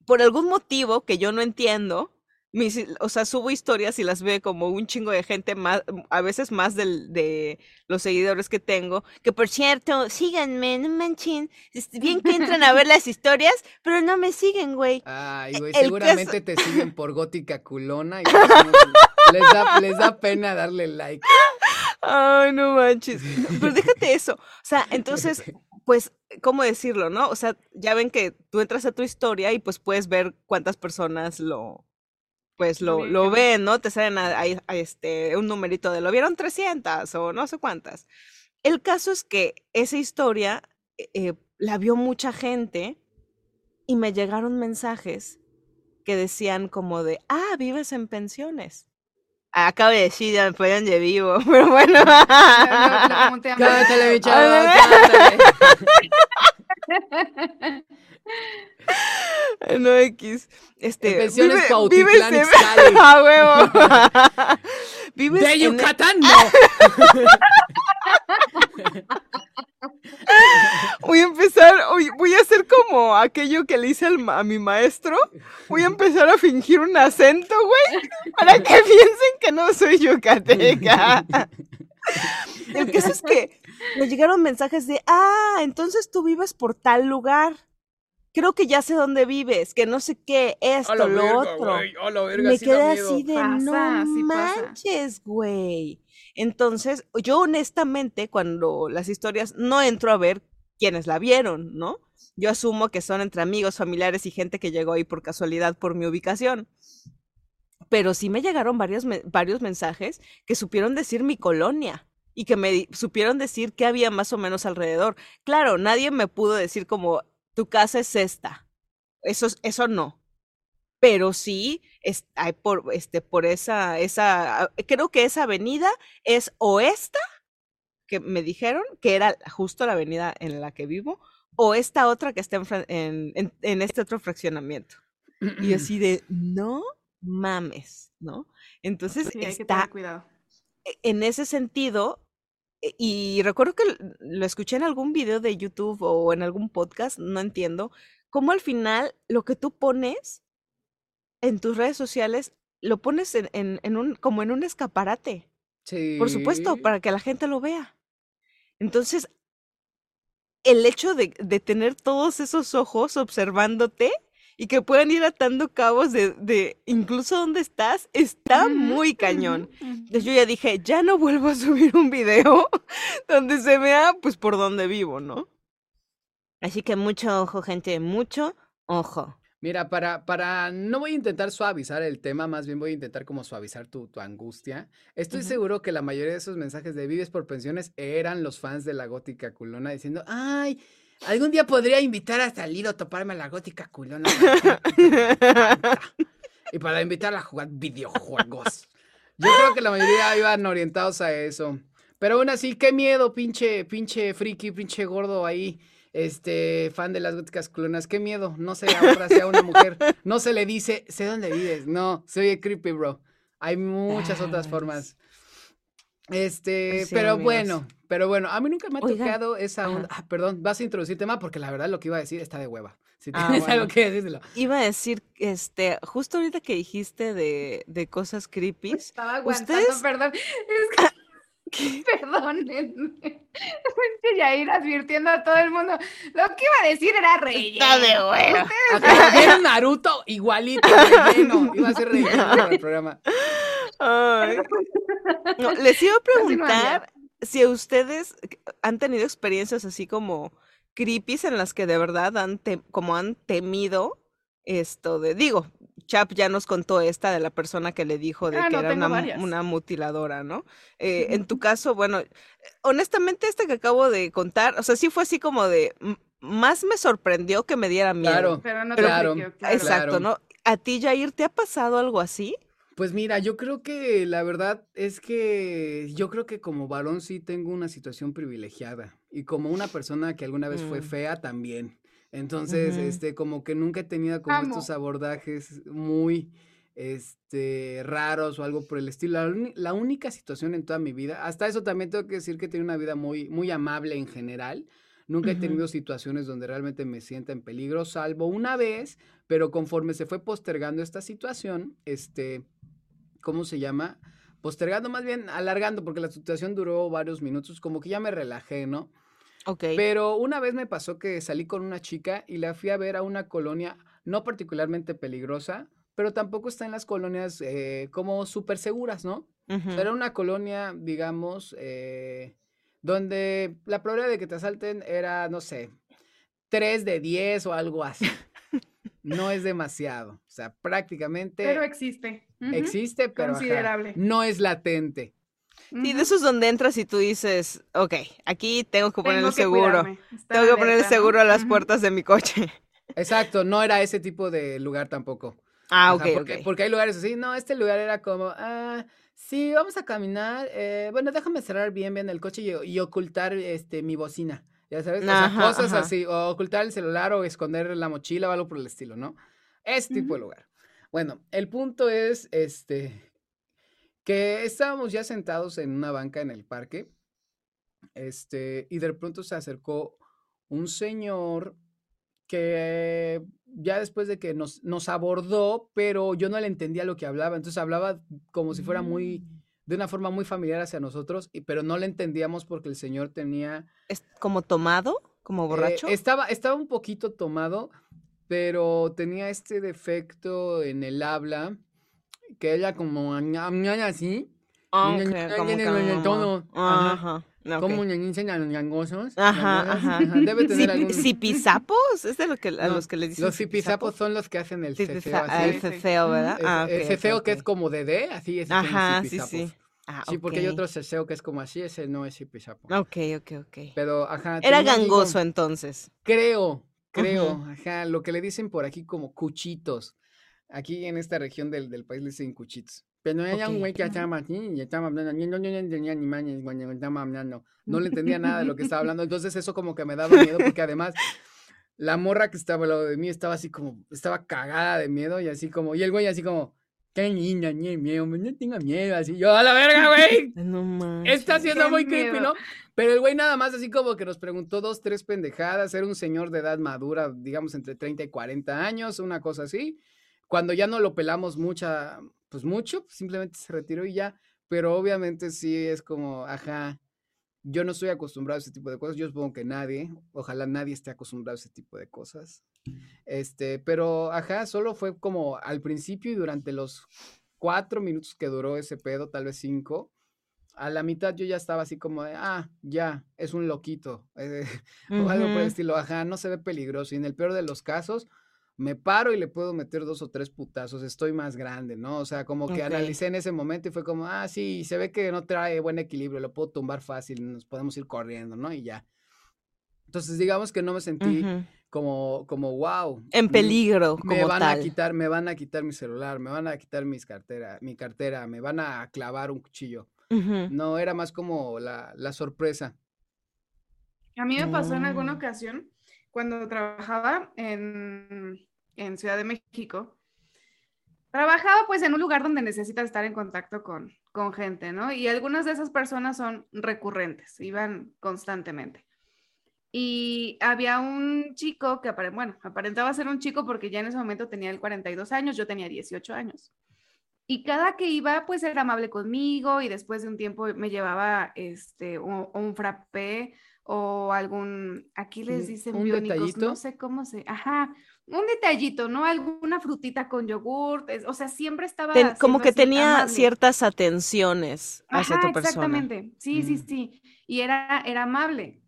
Por algún motivo que yo no entiendo, mis, o sea, subo historias y las ve como un chingo de gente más, a veces más del, de los seguidores que tengo. Que por cierto, síganme, no manchen. Bien que entran a ver las historias, pero no me siguen, güey. Ay, güey, seguramente te siguen por gótica culona y les, da, les da pena darle like. Ay, no manches. Pero déjate eso. O sea, entonces, pues, ¿cómo decirlo, no? O sea, ya ven que tú entras a tu historia y pues puedes ver cuántas personas lo, pues lo, lo ven, ¿no? Te salen a, este, un numerito de lo vieron 300 o no sé cuántas. El caso es que esa historia eh, eh, la vio mucha gente y me llegaron mensajes que decían como de, ah, vives en pensiones. Acabo de decir, ya me pueden de vivo, pero bueno. Cántale, bicho, No, X. Este, pensiones vive, Cuautitlán, vives en... A huevo. ¿Vives de Yucatán, no. Voy a empezar, voy a hacer como aquello que le hice a mi maestro. Voy a empezar a fingir un acento, güey, para que piensen que no soy yucateca. El caso es que me llegaron mensajes de, ah, entonces tú vives por tal lugar. Creo que ya sé dónde vives, que no sé qué, esto, lo otro. me quedé así de, no manches, güey. Entonces, yo honestamente, cuando las historias, no entro a ver quiénes la vieron, ¿no? Yo asumo que son entre amigos, familiares y gente que llegó ahí por casualidad por mi ubicación. Pero sí me llegaron varios, varios mensajes que supieron decir mi colonia y que me supieron decir qué había más o menos alrededor. Claro, nadie me pudo decir como tu casa es esta. Eso, eso no pero sí es, hay por, este, por esa, esa, creo que esa avenida es o esta, que me dijeron que era justo la avenida en la que vivo, o esta otra que está en, en, en este otro fraccionamiento. Y así de, no mames, ¿no? Entonces está, cuidado. E, en ese sentido, e, y recuerdo que lo escuché en algún video de YouTube o en algún podcast, no entiendo, cómo al final lo que tú pones en tus redes sociales lo pones en, en, un, como en un escaparate. Sí. Por supuesto, para que la gente lo vea. Entonces, el hecho de, de tener todos esos ojos observándote y que puedan ir atando cabos de, de incluso dónde estás, está muy cañón. Entonces yo ya dije, ya no vuelvo a subir un video donde se vea pues por dónde vivo, ¿no? Así que mucho ojo, gente, mucho ojo. Mira, para, para, no voy a intentar suavizar el tema, más bien voy a intentar como suavizar tu, tu angustia. Estoy seguro que la mayoría de esos mensajes de Vives por Pensiones eran los fans de la gótica culona diciendo, ay, algún día podría invitar a salir o toparme a la gótica culona. y para invitarla a jugar videojuegos. Yo creo que la mayoría iban orientados a eso. Pero aún así, qué miedo, pinche, pinche friki, pinche gordo ahí este, fan de las góticas clonas, qué miedo, no sé ahora sea una mujer, no se le dice, sé dónde vives, no, soy creepy, bro. Hay muchas otras formas. Este, pero bueno, pero bueno, a mí nunca me ha tocado esa onda. Ah, perdón, vas a introducir tema porque la verdad lo que iba a decir está de hueva. Si ah, tienes algo que decírselo. Iba a decir, este, justo ahorita que dijiste de, de cosas creepy. Estaba aguantando, perdón. Es que... Perdónenme. ya ir advirtiendo a todo el mundo. Lo que iba a decir era relleno. de huevo. Vieron Naruto igualito, relleno. Iba a ser relleno el programa. les iba a preguntar si ustedes han tenido experiencias así como creepies en las que de verdad han como han temido esto de, digo, Chap ya nos contó esta de la persona que le dijo de ah, que era una, mutiladora, ¿no? Eh, en tu caso, bueno, honestamente este que acabo de contar, o sea, sí fue así como de, más me sorprendió que me diera miedo. Claro, pero no claro, Exacto, ¿no? ¿A ti, Jair, te ha pasado algo así? Pues mira, yo creo que la verdad es que yo creo que como varón sí tengo una situación privilegiada y como una persona que alguna vez fue mm. fea también. Entonces, este, como que nunca he tenido como estos abordajes muy, este, raros o algo por el estilo. La, única situación en toda mi vida, hasta eso también tengo que decir que he tenido una vida muy, muy amable en general. Nunca he tenido situaciones donde realmente me sienta en peligro, salvo una vez, pero conforme se fue postergando esta situación, este, ¿cómo se llama? Postergando más bien, alargando, porque la situación duró varios minutos, como que ya me relajé, ¿no? Pero una vez me pasó que salí con una chica y la fui a ver a una colonia no particularmente peligrosa, pero tampoco está en las colonias eh, como súper seguras, ¿no? Era una colonia, digamos, eh, donde la probabilidad de que te asalten era, no sé, 3 de 10 o algo así. no es demasiado. O sea, prácticamente. Pero existe. Existe, pero no es latente. Sí, de esos donde entras y tú dices, ok, aquí tengo que poner el seguro. Tengo que poner el seguro a las puertas de mi coche. Exacto, no era ese tipo de lugar tampoco. Ah, ok, porque, porque, hay lugares así. No, este lugar era como, ah, sí, vamos a caminar. Eh, bueno, déjame cerrar bien, bien el coche y, ocultar este, mi bocina. Ya sabes, cosas así, o ocultar el celular o esconder la mochila o algo por el estilo, ¿no? Ese tipo de lugar. Bueno, el punto es, este, que estábamos ya sentados en una banca en el parque, este, y de pronto se acercó un señor que ya después de que nos, nos abordó, pero yo no le entendía lo que hablaba, entonces hablaba como si fuera muy, mm. de una forma muy familiar hacia nosotros, y, pero no le entendíamos porque el señor tenía... ¿Es como tomado? ¿Como eh, borracho? estaba, estaba un poquito tomado, pero tenía este defecto en el habla que ella como así. Ah, como Ajá. Como ñangosos. Ajá, ajá. Debe tener algún... ¿Cipizapos? ¿Es de lo que, a los que le dicen Los cipizapos son los que hacen el cefeo. Ah, el cefeo, ¿verdad? Ah, el cefeo que es como de D, así es. Ajá, sí, sí. Ah, sí, porque hay otro cefeo que es como así, ese no es cipizapo. Ok, ok, ok. Pero, ajá. Era gangoso entonces. Creo, creo, ajá. Lo que le dicen por aquí como cuchitos. Aquí en esta región del, del país le dicen cuchitos. Pero era un güey que estaba así y estaba hablando. No, no, no entendía ni mañas cuando estaba hablando. No le entendía nada de lo que estaba hablando. Entonces eso como que me daba miedo porque además la morra que estaba al lado de mí estaba así como, estaba cagada de miedo y así como, y el güey así como, qué niña, ni miedo, no tenga miedo, así, yo, a la verga, güey. No. Está siendo muy creepy, ¿no? Pero el güey nada más así como que nos preguntó dos, tres pendejadas, era un señor de edad madura, digamos entre 30 y 40 años, una cosa así. Cuando ya no lo pelamos mucha, pues mucho, simplemente se retiró y ya, pero obviamente sí es como, ajá, yo no estoy acostumbrado a ese tipo de cosas, yo supongo que nadie, ojalá nadie esté acostumbrado a ese tipo de cosas. Este, pero ajá, solo fue como al principio y durante los cuatro minutos que duró ese pedo, tal vez cinco, a la mitad yo ya estaba así como de, ah, ya, es un loquito, eh, o algo por el estilo, ajá, no se ve peligroso. Y en el peor de los casos, me paro y le puedo meter dos o tres putazos, estoy más grande, ¿no? O sea, como que analicé en ese momento y fue como, ah, sí, se ve que no trae buen equilibrio, lo puedo tumbar fácil, nos podemos ir corriendo, ¿no? Y ya. Entonces, digamos que no me sentí como, como, wow. En peligro, me, me van a quitar, me van a quitar mi celular, me van a quitar mis cartera, mi cartera, me van a clavar un cuchillo. No, era más como la, la sorpresa. A mí me pasó en alguna ocasión cuando trabajaba en, Ciudad de México, trabajaba pues en un lugar donde necesitas estar en contacto con, con gente, ¿no? Y algunas de esas personas son recurrentes, iban constantemente. Y había un chico que, bueno, aparentaba ser un chico porque ya en ese momento tenía el 42 años, yo tenía 18 años. Y cada que iba, pues era amable conmigo y después de un tiempo me llevaba este, un, un frappé o algún, aquí les dicen un detallito. no sé cómo se, ajá, un detallito, ¿no? Alguna frutita con yogur, o sea, siempre estaba... como que tenía ciertas atenciones hacia tu persona. Exactamente, sí, sí, mm. sí, y era, era amable.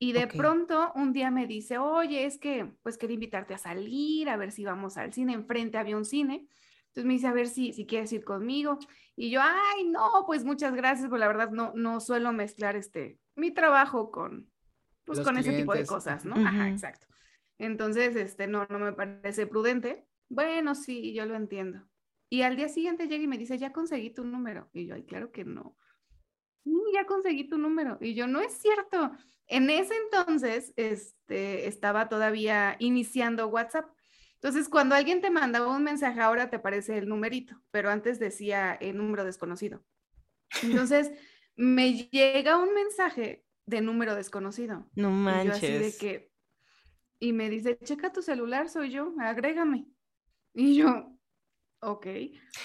Y de pronto un día me dice, oye, es que pues quería invitarte a salir, a ver si vamos al cine, enfrente había un cine. Entonces me dice, a ver si, si quieres ir conmigo. Y yo, ay, no, pues muchas gracias, pues la verdad no, no suelo mezclar este, mi trabajo con, pues, con ese tipo de cosas, ¿no? Ajá, exacto. Entonces, este, no, no me parece prudente. Bueno, sí, yo lo entiendo. Y al día siguiente llega y me dice, ya conseguí tu número. Y yo, ay, claro que no. Ya conseguí tu número. Y yo, no es cierto. En ese entonces, este, estaba todavía iniciando WhatsApp. Entonces, cuando alguien te mandaba un mensaje, ahora te aparece el numerito, pero antes decía el número desconocido. Entonces, me llega un mensaje de número desconocido. No manches. Y yo así de que, y me dice, checa tu celular, soy yo, agrégame. Y yo, ok.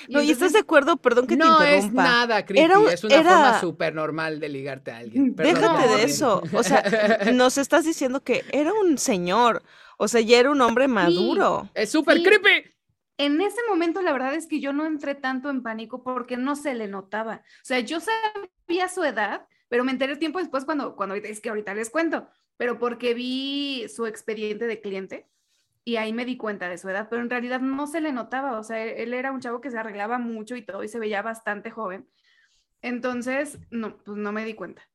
no, ¿y estás de acuerdo? Perdón que te interrumpa. No es nada creepy, es una forma súper normal de ligarte a alguien. Déjate de eso, o sea, nos estás diciendo que era un señor, o sea, ya era un hombre maduro. es súper creepy en ese momento la verdad es que yo no entré tanto en pánico porque no se le notaba. O sea, yo sabía su edad, pero me enteré tiempo después cuando, cuando es que ahorita les cuento, pero porque vi su expediente de cliente y ahí me di cuenta de su edad, pero en realidad no se le notaba. O sea, él era un chavo que se arreglaba mucho y todo y se veía bastante joven. Entonces, no, pues no me di cuenta.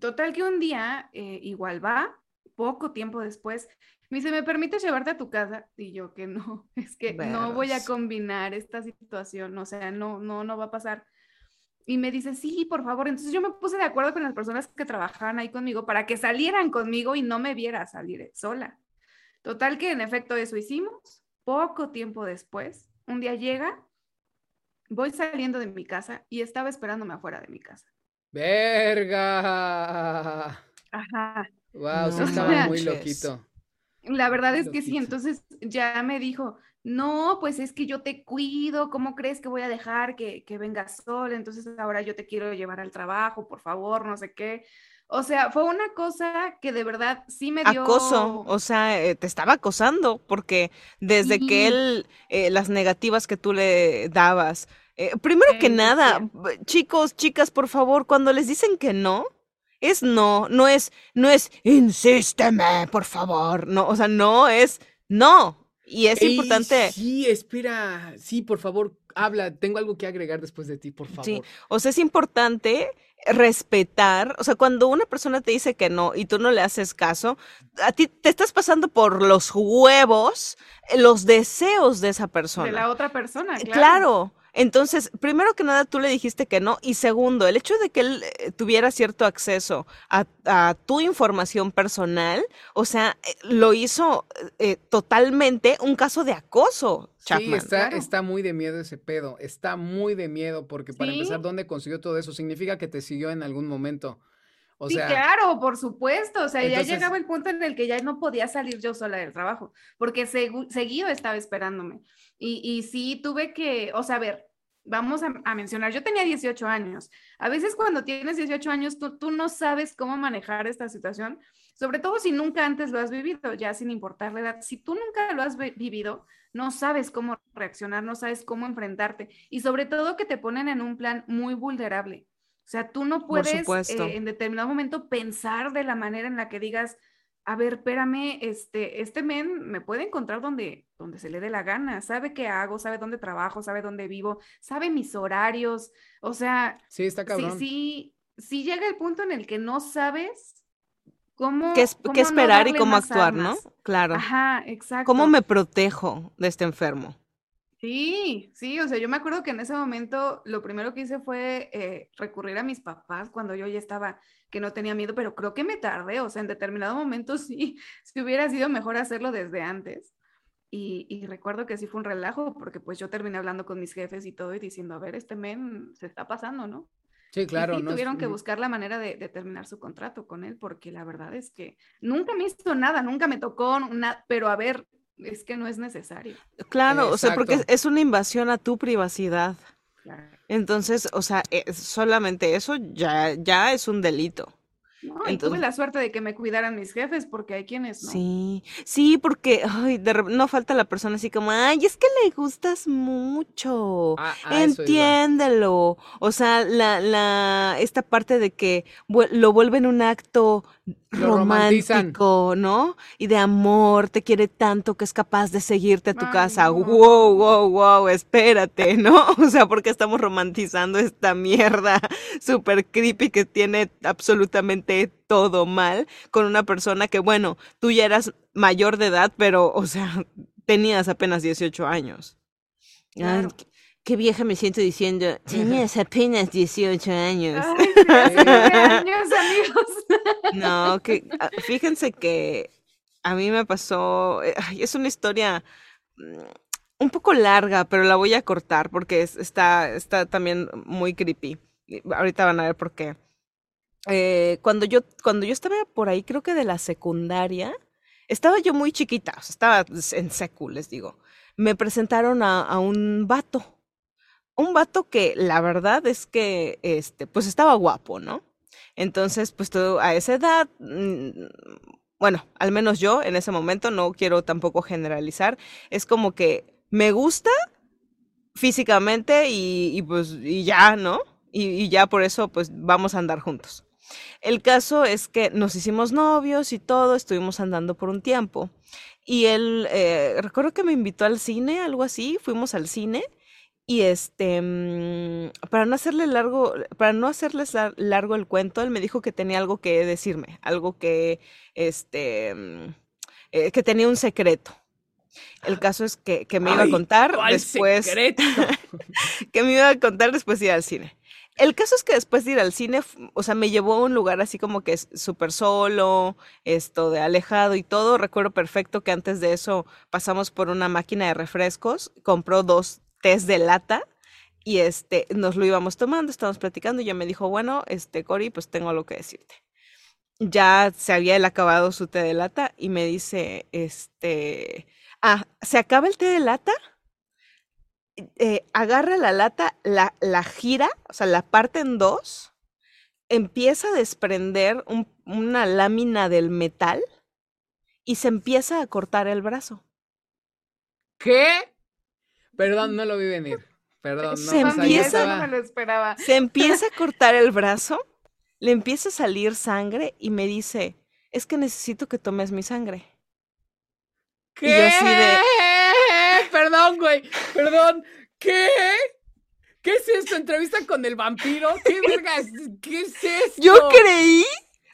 Total que un día, eh, igual va, poco tiempo después, me dice, ¿me permites llevarte a tu casa? Y yo que no, es que no voy a combinar esta situación, o sea, no, no, no va a pasar. Y me dice, sí, por favor. Entonces yo me puse de acuerdo con las personas que trabajaban ahí conmigo para que salieran conmigo y no me viera salir sola. Total que en efecto eso hicimos. Poco tiempo después, un día llega, voy saliendo de mi casa y estaba esperándome afuera de mi casa. ¡Verga! Ajá. Wow, sí estaba muy loquito. La verdad es que sí, entonces ya me dijo, no, pues es que yo te cuido, ¿cómo crees que voy a dejar que, que vengas sola? Entonces ahora yo te quiero llevar al trabajo, por favor, no sé qué. O sea, fue una cosa que de verdad sí me dio... Acoso, o sea, eh, te estaba acosando, porque desde que él, eh, las negativas que tú le dabas, eh, primero que nada, chicos, chicas, por favor, cuando les dicen que no, es no, no es, no es, insísteme, por favor, no, o sea, no es no. Y es importante. Sí, espera, sí, por favor, habla, tengo algo que agregar después de ti, por favor. Sí, o sea, es importante respetar, o sea, cuando una persona te dice que no y tú no le haces caso, a ti te estás pasando por los huevos los deseos de esa persona. De la otra persona, claro. Claro. Entonces, primero que nada, tú le dijiste que no. Y segundo, el hecho de que él eh, tuviera cierto acceso a, tu información personal, o sea, eh, lo hizo eh, totalmente un caso de acoso. Chapman. Sí, está, está muy de miedo ese pedo. Está muy de miedo porque para empezar, ¿dónde consiguió todo eso? Significa que te siguió en algún momento. O sí, claro, por supuesto. O sea, ya llegaba el punto en el que ya no podía salir yo sola del trabajo, porque seguido estaba esperándome. Y, y sí, tuve que, o sea, a ver, vamos a, mencionar, yo tenía 18 años. A veces cuando tienes 18 años, tú, tú no sabes cómo manejar esta situación, sobre todo si nunca antes lo has vivido, ya sin importar la edad. Si tú nunca lo has vivido, no sabes cómo reaccionar, no sabes cómo enfrentarte y sobre todo que te ponen en un plan muy vulnerable. O sea, tú no puedes eh, en determinado momento pensar de la manera en la que digas, a ver, espérame, este, este men me puede encontrar donde, donde se le dé la gana, sabe qué hago, sabe dónde trabajo, sabe dónde vivo, sabe mis horarios, o sea, sí, está cabrón. Sí, sí, llega el punto en el que no sabes cómo, qué, esperar y cómo actuar, ¿no? Claro. Ajá, exacto. ¿Cómo me protejo de este enfermo? Sí, sí, o sea, yo me acuerdo que en ese momento lo primero que hice fue eh, recurrir a mis papás cuando yo ya estaba, que no tenía miedo, pero creo que me tardé, o sea, en determinado momento sí, si hubiera sido mejor hacerlo desde antes. Y, recuerdo que sí fue un relajo, porque pues yo terminé hablando con mis jefes y todo y diciendo, a ver, este men se está pasando, ¿no? Sí, claro. Y tuvieron que buscar la manera de, terminar su contrato con él, porque la verdad es que nunca me hizo nada, nunca me tocó, nada, pero a ver, es que no es necesario. Claro, o sea, porque es una invasión a tu privacidad. Entonces, o sea, eh, solamente eso ya, ya es un delito. No, y tuve la suerte de que me cuidaran mis jefes, porque hay quienes no. Sí, sí, porque ay, no falta la persona así como, ay, es que le gustas mucho. Ah, Entiéndelo. O sea, la, la, esta parte de que lo vuelven un acto romántico, ¿no? Y de amor, te quiere tanto que es capaz de seguirte a tu casa. Wow, wow, wow, espérate, ¿no? O sea, porque estamos romantizando esta mierda súper creepy que tiene absolutamente todo mal con una persona que, bueno, tú ya eras mayor de edad, pero, o sea, tenías apenas 18 años qué vieja me siento diciendo, tenías apenas 18 años. años, amigos. no, que ah, fíjense que a mí me pasó, eh, es una historia mm, un poco larga, pero la voy a cortar porque está, está también muy creepy. Ahorita van a ver por qué. Eh, cuando, yo, cuando yo estaba por ahí, creo que de la secundaria, estaba yo muy chiquita, estaba en secu, les digo. Me presentaron a, un vato un vato que la verdad es que, este, pues estaba guapo, ¿no? Entonces, pues todo a esa edad, mm, bueno, al menos yo en ese momento, no quiero tampoco generalizar, es como que me gusta físicamente y, pues y ya, ¿no? Y, ya por eso pues vamos a andar juntos. El caso es que nos hicimos novios y todo, estuvimos andando por un tiempo. Y él, eh, recuerdo que me invitó al cine, algo así, fuimos al cine Y este, mm, para no hacerle largo, para no hacerles largo el cuento, él me dijo que tenía algo que decirme, algo que, este, mm, eh, que tenía un secreto. El caso es que, me iba a contar después. que me iba a contar después de ir al cine. El caso es que después de ir al cine, o sea, me llevó a un lugar así como que súper solo, esto de alejado y todo. Recuerdo perfecto que antes de eso pasamos por una máquina de refrescos, compró dos tés de lata y este, nos lo íbamos tomando, estábamos platicando y ya me dijo, bueno, este, Cory, pues tengo algo que decirte. Ya se había él acabado su té de lata y me dice, este, ah, ¿se acaba el té de lata? Eh, agarra la lata, la, la, gira, o sea, la parte en dos, empieza a desprender una lámina del metal y se empieza a cortar el brazo. ¿Qué? Perdón, no lo vi venir. Perdón, no, se empieza, no me lo esperaba. Se empieza a cortar el brazo, le empieza a salir sangre y me dice, es que necesito que tomes mi sangre. ¿Qué? Perdón, güey. Perdón. ¿Qué? ¿Qué es esto? ¿Entrevista con el vampiro? ¿Qué vergas? ¿Qué es esto? Yo creí.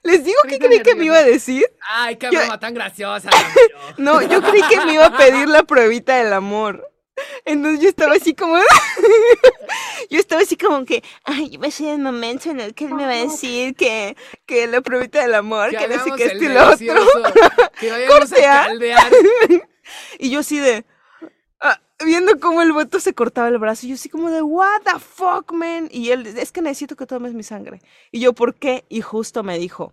Les digo que creí que me iba a decir. Ay, qué broma tan graciosa. no, yo creí que me iba a pedir la pruebita del amor. Entonces yo estaba así como. yo estaba así como que. Ay, va a ser el momento en el que él me va a decir que, que la pruebita del amor, que, no sé qué y lo otro. Que vayamos a caldear. y yo así de viendo cómo el voto se cortaba el brazo, y yo así como de, what the fuck, man. Y él, es que necesito que tomes mi sangre. Y yo, ¿por qué? Y justo me dijo,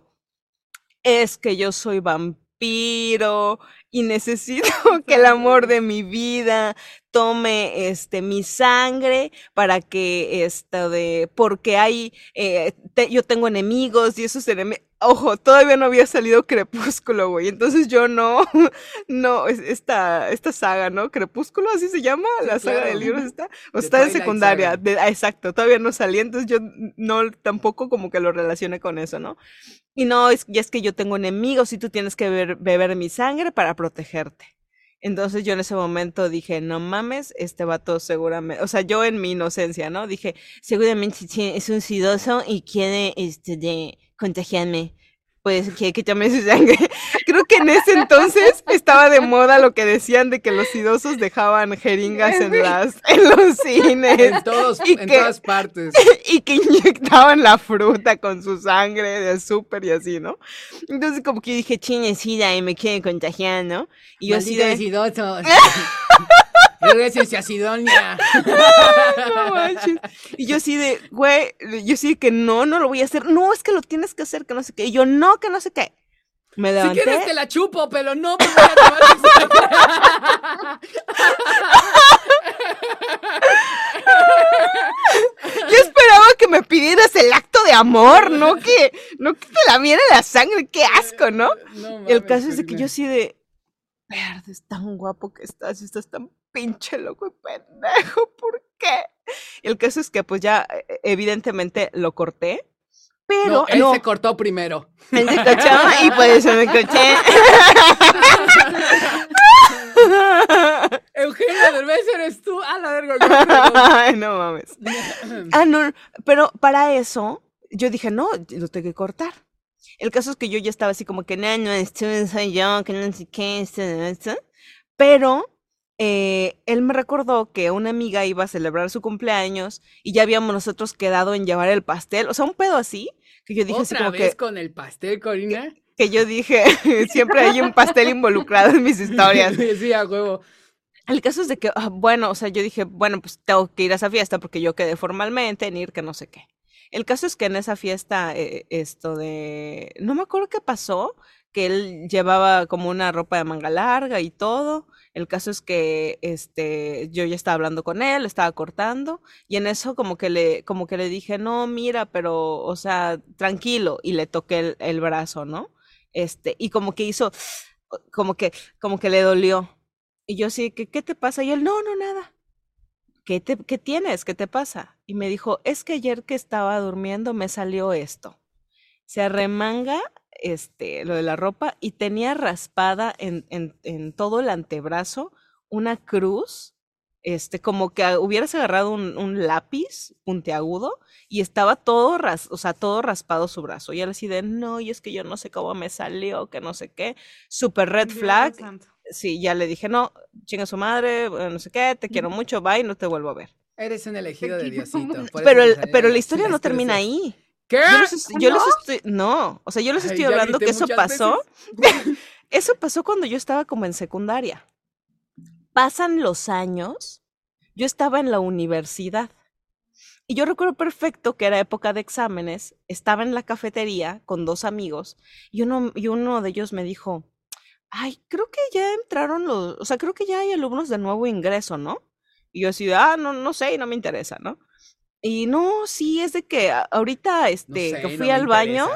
es que yo soy vampiro y necesito que el amor de mi vida tome este mi sangre para que esto de porque hay eh, yo tengo enemigos y esos enemigos ojo, todavía no había salido Crepúsculo, güey. Entonces yo no, no, esta, esta saga, ¿no? Crepúsculo, así se llama, la saga de libros está, o está en secundaria. Ah, exacto, todavía no salía, entonces yo no tampoco como que lo relacioné con eso, ¿no? Y no, es, y es que yo tengo enemigos y tú tienes que beber, beber mi sangre para protegerte. Entonces yo en ese momento dije, no mames, este vato seguramente, o sea, yo en mi inocencia, ¿no? Dije, seguramente es un sidoso y quiere, este, de contagiarme. Pues que, que tome su sangre. Creo que en ese entonces estaba de moda lo que decían de que los idosos dejaban jeringas en las en los cines. En, todos, en todas partes. Y que inyectaban la fruta con su sangre de súper y así, ¿no? Entonces como que dije, sida y me quiere contagiar, ¿no? Y yo así de... Gracias, Sidonia. no manches. Y yo así de, güey, yo sí que no, no lo voy a hacer. No, es que lo tienes que hacer, que no sé qué. Y yo, no, que no sé qué. Me levanté. Si quieres te la chupo, pero no me voy a tomar Yo esperaba que me pidieras el acto de amor, no que, no que te la viera la sangre, qué asco, ¿no? no el caso es de que yo sí de, es tan guapo que estás, estás tan pinche loco y pendejo, ¿por qué? El caso es que pues ya e, evidentemente lo corté, pero... No, él se cortó primero. Él se cochó y por eso me coché. Eugenia Derbez eres tú. A la verga. Ay, no mames. ah, no, pero para eso yo dije, no, lo tengo que cortar. El caso es que yo ya estaba así como que, no, no, soy yo, que no sé qué, esto, esto. Pero eh, él me recordó que una amiga iba a celebrar su cumpleaños y ya habíamos nosotros quedado en llevar el pastel. O sea, un pedo así, que yo dije así como vez que... con el pastel, Corina? Que, yo dije, siempre hay un pastel involucrado en mis historias. sí, a huevo. El caso es de que, ah, bueno, o sea, yo dije, bueno, pues tengo que ir a esa fiesta porque yo quedé formalmente en ir que no sé qué. El caso es que en esa fiesta, eh, esto de, no me acuerdo qué pasó, que él llevaba como una ropa de manga larga y todo. El caso es que este yo ya estaba hablando con él, estaba cortando y en eso como que le como que le dije, "No, mira, pero o sea, tranquilo" y le toqué el, brazo, ¿no? Este, y como que hizo como que como que le dolió. Y yo sí, ¿qué, te pasa? Y él, "No, no nada." ¿Qué, te, ¿Qué tienes? ¿Qué te pasa? Y me dijo, es que ayer que estaba durmiendo me salió esto. Se arremanga este, lo de la ropa y tenía raspada en, en, en todo el antebrazo una cruz este, como que hubieras agarrado un, lápiz puntiagudo y estaba todo, ras, o sea, todo raspado su brazo. Y él así de, no, y es que yo no sé cómo me salió, que no sé qué. Super red flag. Sí, ya le dije, no, chinga su madre, no sé qué, te quiero mucho, bye, no te vuelvo a ver. Eres un elegido de Diosito. Pero, pero la historia no termina ahí. ¿Qué? Yo, les, estoy, no, o sea, yo les estoy hablando que eso pasó. eso pasó cuando yo estaba como en secundaria pasan los años, yo estaba en la universidad. Y yo recuerdo perfecto que era época de exámenes, estaba en la cafetería con dos amigos y uno, y uno de ellos me dijo, ay, creo que ya entraron los, o sea, creo que ya hay alumnos de nuevo ingreso, ¿no? Y yo así, ah, no, no sé, y no me interesa, ¿no? Y no, sí, es de que ahorita, este, que fui al baño.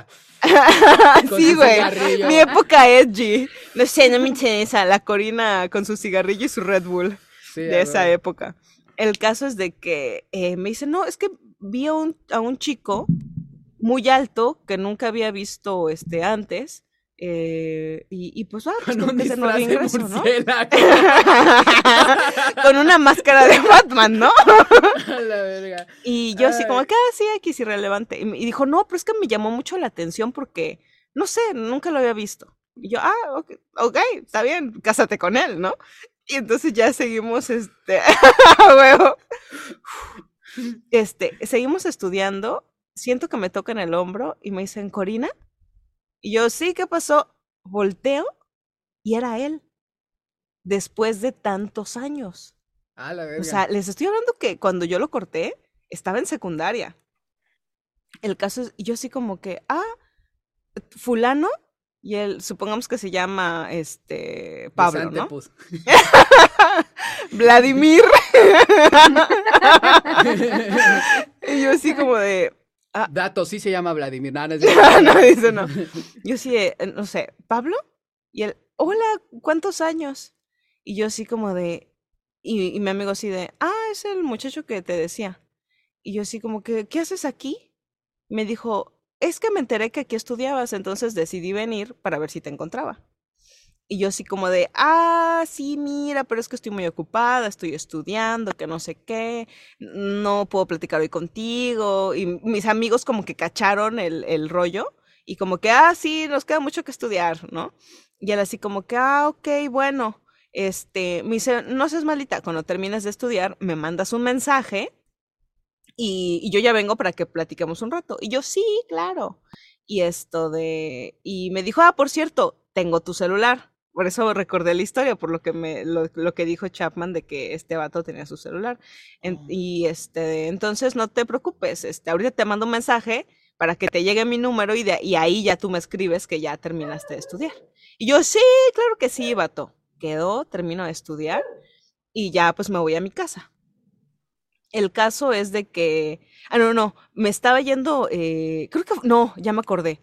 sí, güey. Mi época edgy. No sé, no me interesa. La Corina con su cigarrillo y su Red Bull de esa época. El caso es de que eh, me dice, no, es que vi a un, a un chico muy alto que nunca había visto este antes eh, y, pues, ah, pues con un ingreso, ¿no? con una máscara de Batman, ¿no? la verga. Y yo así como que, ah, sí, X irrelevante. Y, y dijo, no, pero es que me llamó mucho la atención porque, no sé, nunca lo había visto. Y yo, ah, ok, okay está bien, cásate con él, ¿no? Y entonces ya seguimos, este, este, seguimos estudiando, siento que me tocan el hombro y me dicen, Corina, y yo, sí, ¿qué pasó? Volteo y era él. Después de tantos años. Ah, la verga. O sea, les estoy hablando que cuando yo lo corté, estaba en secundaria. El caso es, yo así como que, ah, fulano, y él, supongamos que se llama, este, Pablo, ¿no? Vladimir. y yo así como de, Ah. Dato, sí se llama Vladimir. No, no, no. Yo sí, eh, no sé, ¿Pablo? Y él, hola, ¿cuántos años? Y yo así como de, y, mi amigo así de, ah, es el muchacho que te decía. Y yo así como que, ¿qué haces aquí? Me dijo, es que me enteré que aquí estudiabas, entonces decidí venir para ver si te encontraba. Y yo así como de, ah, sí, mira, pero es que estoy muy ocupada, estoy estudiando, que no sé qué, no puedo platicar hoy contigo. Y mis amigos como que cacharon el, el rollo y como que, ah, sí, nos queda mucho que estudiar, ¿no? Y él así como que, ah, ok, bueno, este, me dice, no seas malita, cuando termines de estudiar, me mandas un mensaje y, y yo ya vengo para que platiquemos un rato. Y yo, sí, claro. Y esto de, y me dijo, ah, por cierto, tengo tu celular por eso recordé la historia, por lo que me, lo, que dijo Chapman de que este vato tenía su celular. y este, entonces no te preocupes, este, ahorita te mando un mensaje para que te llegue mi número y, de, y ahí ya tú me escribes que ya terminaste de estudiar. Y yo, sí, claro que sí, vato. Quedó, termino de estudiar y ya pues me voy a mi casa. El caso es de que, ah, no, no, me estaba yendo, eh, creo que, no, ya me acordé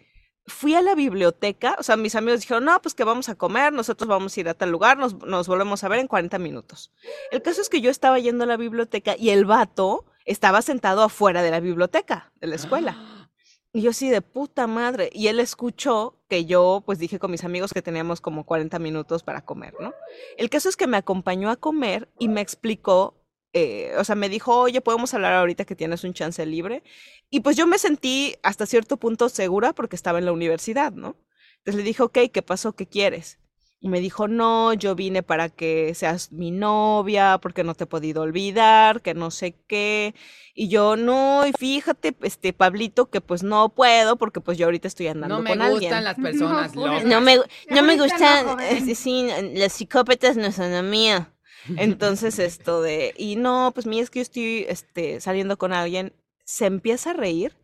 fui a la biblioteca, o sea, mis amigos dijeron, no, pues que vamos a comer, nosotros vamos a ir a tal lugar, nos, nos volvemos a ver en 40 minutos. El caso es que yo estaba yendo a la biblioteca y el vato estaba sentado afuera de la biblioteca, de la escuela. Y yo sí, de puta madre. Y él escuchó que yo, pues dije con mis amigos que teníamos como 40 minutos para comer, ¿no? El caso es que me acompañó a comer y me explicó eh, o sea, me dijo, oye, podemos hablar ahorita que tienes un chance libre. Y pues yo me sentí hasta cierto punto segura porque estaba en la universidad, ¿no? Entonces le dije, ok, ¿qué pasó? ¿Qué quieres? Y me dijo, no, yo vine para que seas mi novia, porque no te he podido olvidar, que no sé qué. Y yo, no, y fíjate, este, Pablito, que pues no puedo, porque pues yo ahorita estoy andando con alguien. No me gustan las personas no, locas. No me, no me gustan, eh, sí, las psicópatas no son la mía. Entonces, esto de, y no, pues mira, es que yo estoy este, saliendo con alguien, se empieza a reír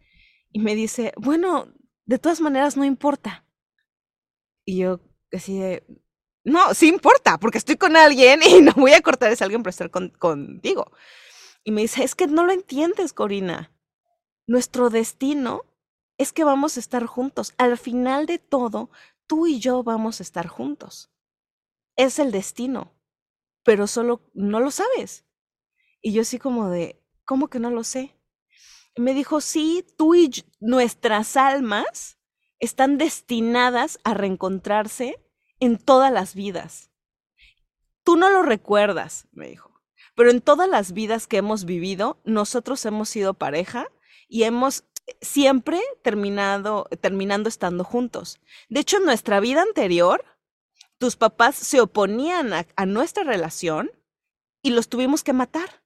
y me dice, bueno, de todas maneras no importa. Y yo, así de, no, sí importa, porque estoy con alguien y no voy a cortar ese alguien por estar contigo. Y me dice, es que no lo entiendes, Corina. Nuestro destino es que vamos a estar juntos. Al final de todo, tú y yo vamos a estar juntos. Es el destino pero solo no lo sabes. Y yo así como de, ¿cómo que no lo sé? me dijo, sí, tú y nuestras almas están destinadas a reencontrarse en todas las vidas. Tú no lo recuerdas, me dijo, pero en todas las vidas que hemos vivido, nosotros hemos sido pareja y hemos siempre terminado, terminando estando juntos. De hecho, en nuestra vida anterior, tus papás se oponían a, nuestra relación y los tuvimos que matar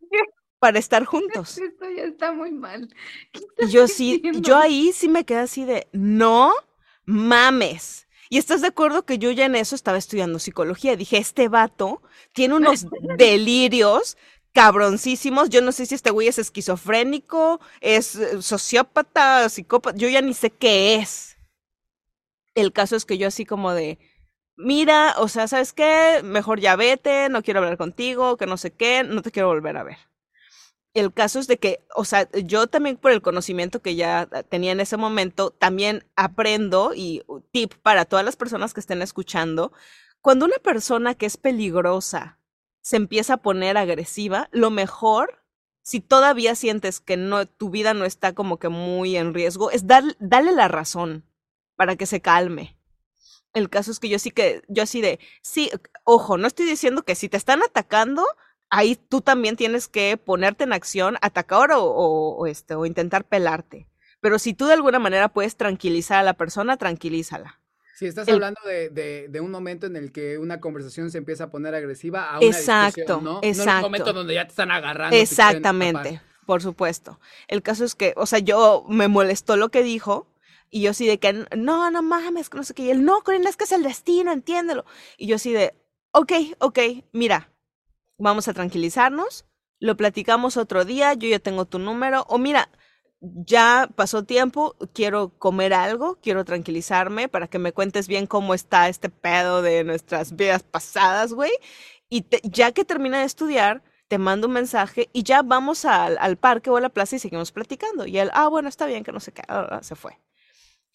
para estar juntos. Esto ya está muy mal. Y yo sí, yo ahí sí me quedé así de, no mames. Y estás de acuerdo que yo ya en eso estaba estudiando psicología. Dije, este vato tiene unos delirios cabroncísimos. Yo no sé si este güey es esquizofrénico, es eh, sociópata, psicópata, yo ya ni sé qué es. El caso es que yo así como de, mira, o sea, ¿sabes qué? Mejor ya vete, no quiero hablar contigo, que no sé qué, no te quiero volver a ver. El caso es de que, o sea, yo también por el conocimiento que ya tenía en ese momento, también aprendo y tip para todas las personas que estén escuchando, cuando una persona que es peligrosa se empieza a poner agresiva, lo mejor, si todavía sientes que no, tu vida no está como que muy en riesgo, es dar, darle la razón para que se calme. El caso es que yo sí que, yo así de, sí, ojo, no estoy diciendo que si te están atacando, ahí tú también tienes que ponerte en acción, atacar o, o, este, o intentar pelarte. Pero si tú de alguna manera puedes tranquilizar a la persona, tranquilízala. Si estás hablando de, de, un momento en el que una conversación se empieza a poner agresiva a una exacto, ¿no? Exacto. No un momento donde ya te están agarrando. Exactamente, por supuesto. El caso es que, o sea, yo me molestó lo que dijo y yo sí de que, no, no mames, no sé qué. Y él, no, Corina, es que es el destino, entiéndelo. Y yo sí de, ok, ok, mira, vamos a tranquilizarnos, lo platicamos otro día, yo ya tengo tu número, o mira, ya pasó tiempo, quiero comer algo, quiero tranquilizarme para que me cuentes bien cómo está este pedo de nuestras vidas pasadas, güey. Y ya que termina de estudiar, te mando un mensaje y ya vamos al, parque o a la plaza y seguimos platicando. Y él, ah, bueno, está bien, que no se qué, se fue.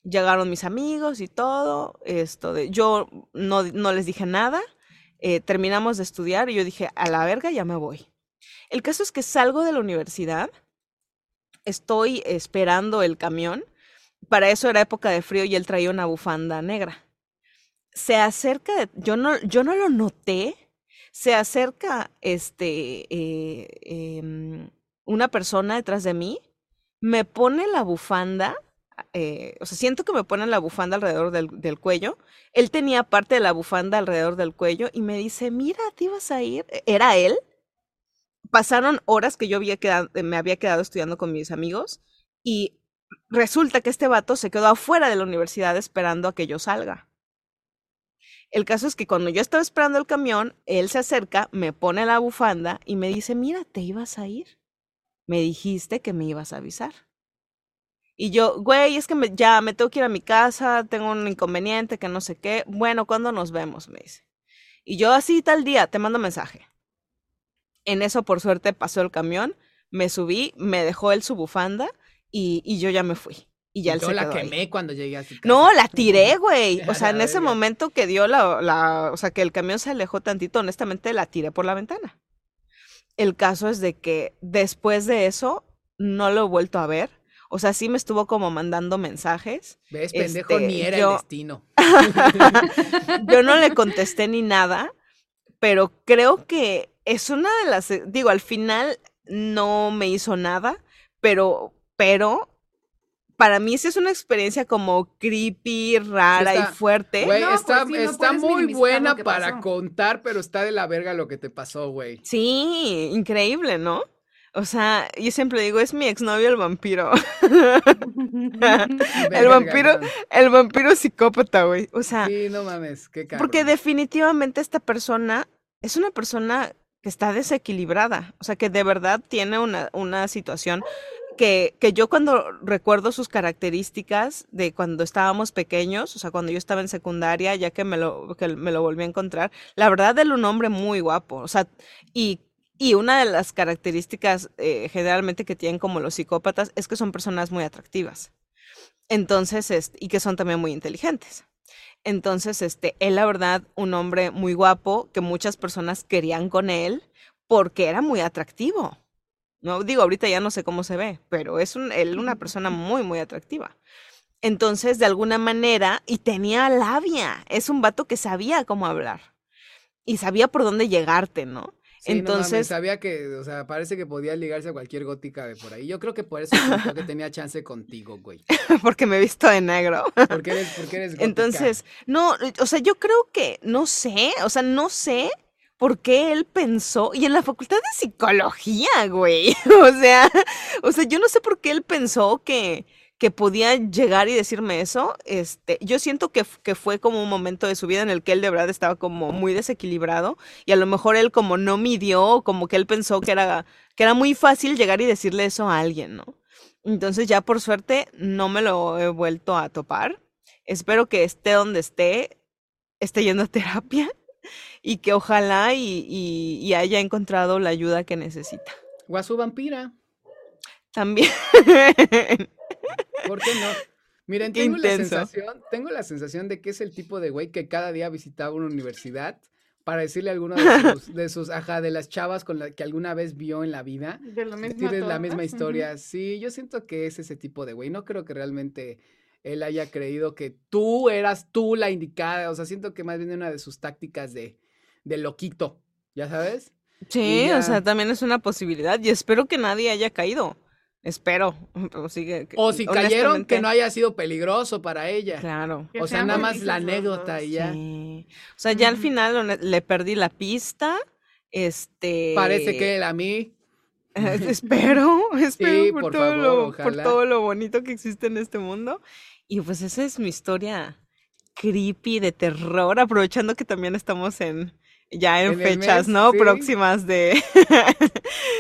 Llegaron mis amigos y todo, esto de, yo no, no les dije nada, eh, terminamos de estudiar y yo dije, a la verga ya me voy. El caso es que salgo de la universidad estoy esperando el camión. Para eso era época de frío y él traía una bufanda negra. Se acerca, yo no, yo no lo noté, se acerca este, eh, em, una persona detrás de mí, me pone la bufanda, eh, o sea, siento que me pone la bufanda alrededor del, cuello. Él tenía parte de la bufanda alrededor del cuello y me dice, mira, te ibas a ir. Era él, pasaron horas que yo había quedado, me había quedado estudiando con mis amigos y resulta que este vato se quedó afuera de la universidad esperando a que yo salga. El caso es que cuando yo estaba esperando el camión, él se acerca, me pone la bufanda y me dice, mira, te ibas a ir. Me dijiste que me ibas a avisar. Y yo, güey, es que ya me tengo que ir a mi casa, tengo un inconveniente, que no sé qué. Bueno, ¿cuándo nos vemos? Me dice. Y yo así tal día, te mando mensaje. En eso, por suerte, pasó el camión, me subí, me dejó él su bufanda y, y yo ya me fui. Y ya él se la quemé cuando llegué a su casa. No, la tiré, güey. O sea, en ese momento que dio la, la, o sea, que el camión se alejó tantito, honestamente la tiré por la ventana. El caso es de que después de eso no lo he vuelto a ver. O sea, sí me estuvo como mandando mensajes. ¿Ves, pendejo? ni este, era el destino. yo no le contesté ni nada, pero creo que es una de las, eh, digo, al final no me hizo nada, pero, pero para mí sí es una experiencia como creepy, rara y fuerte. Güey, está, pues está muy buena para contar, pero está de la verga lo que te pasó, güey. Sí, increíble, ¿no? O sea, yo siempre digo, es mi exnovio el vampiro. el vampiro, el vampiro psicópata, güey. O sea. Sí, no mames, qué caro. Porque definitivamente esta persona es una persona que está desequilibrada, o sea, que de verdad tiene una, una situación que, que, yo cuando recuerdo sus características de cuando estábamos pequeños, o sea, cuando yo estaba en secundaria, ya que me lo, que me lo volví a encontrar, la verdad él un hombre muy guapo, o sea, y, y una de las características eh, generalmente que tienen como los psicópatas es que son personas muy atractivas. Entonces, este, y que son también muy inteligentes. Entonces, este, él, la verdad, un hombre muy guapo que muchas personas querían con él porque era muy atractivo. No digo, ahorita ya no sé cómo se ve, pero es un, él una persona muy, muy atractiva. Entonces, de alguna manera, y tenía labia, es un vato que sabía cómo hablar y sabía por dónde llegarte, ¿no? Entonces. sabía que, o sea, parece que podía ligarse a cualquier gótica de por ahí. Yo creo que por eso creo que tenía chance contigo, güey. porque me he visto de negro. porque eres, porque eres gótica. Entonces, no, o sea, yo creo que, no sé, o sea, no sé por qué él pensó, y en la facultad de psicología, güey. O sea, o sea, yo no sé por qué él pensó que que podía llegar y decirme eso, este, yo siento que, que, fue como un momento de su vida en el que él de verdad estaba como muy desequilibrado y a lo mejor él como no midió, como que él pensó que era, que era muy fácil llegar y decirle eso a alguien, ¿no? Entonces ya por suerte no me lo he vuelto a topar. Espero que esté donde esté, esté yendo a terapia y que ojalá y, y haya encontrado la ayuda que necesita. O a su vampira. También. ¿Por qué no? Miren, tengo la sensación, tengo la sensación de que es el tipo de güey que cada día visitaba una universidad para decirle a alguna de sus, ajá, de las chavas con la que alguna vez vio en la vida. De la misma, la misma historia. Sí, yo siento que es ese tipo de güey. No creo que realmente él haya creído que tú eras tú la indicada. O sea, siento que más bien una de sus tácticas de, de loquito, ¿ya sabes? Sí, o sea, también es una posibilidad y espero que nadie haya caído. Espero. O, si cayeron, que no haya sido peligroso para ella. Claro. o sea, nada más la anécdota y ya. O sea, ya al final le perdí la pista. Este. Parece que él a mí. espero, espero por, todo lo, por todo lo bonito que existe en este mundo. Y pues esa es mi historia creepy de terror, aprovechando que también estamos en, ya en, fechas, ¿no? Próximas de,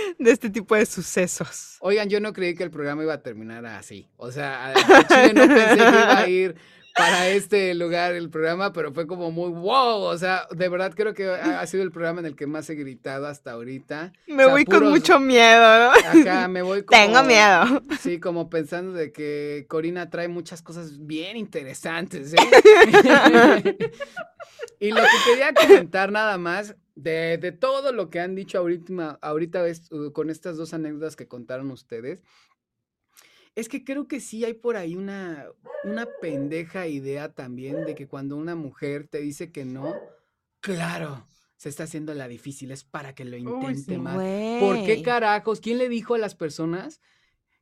de este tipo de sucesos. Oigan, yo no creí que el programa iba a terminar así. O sea, Chile no pensé que iba a ir para este lugar el programa, pero fue como muy wow. O sea, de verdad creo que ha, sido el programa en el que más he gritado hasta ahorita. Me voy con mucho miedo, ¿no? Acá me voy como, Tengo miedo. Sí, como pensando de que Corina trae muchas cosas bien interesantes. ¿eh? y lo que quería comentar nada más de, de, todo lo que han dicho ahorita, ahorita con estas dos anécdotas que contaron ustedes, es que creo que sí hay por ahí una, una pendeja idea también de que cuando una mujer te dice que no, claro, se está haciendo la difícil, es para que lo intente más. ¿Por qué carajos? ¿Quién le dijo a las personas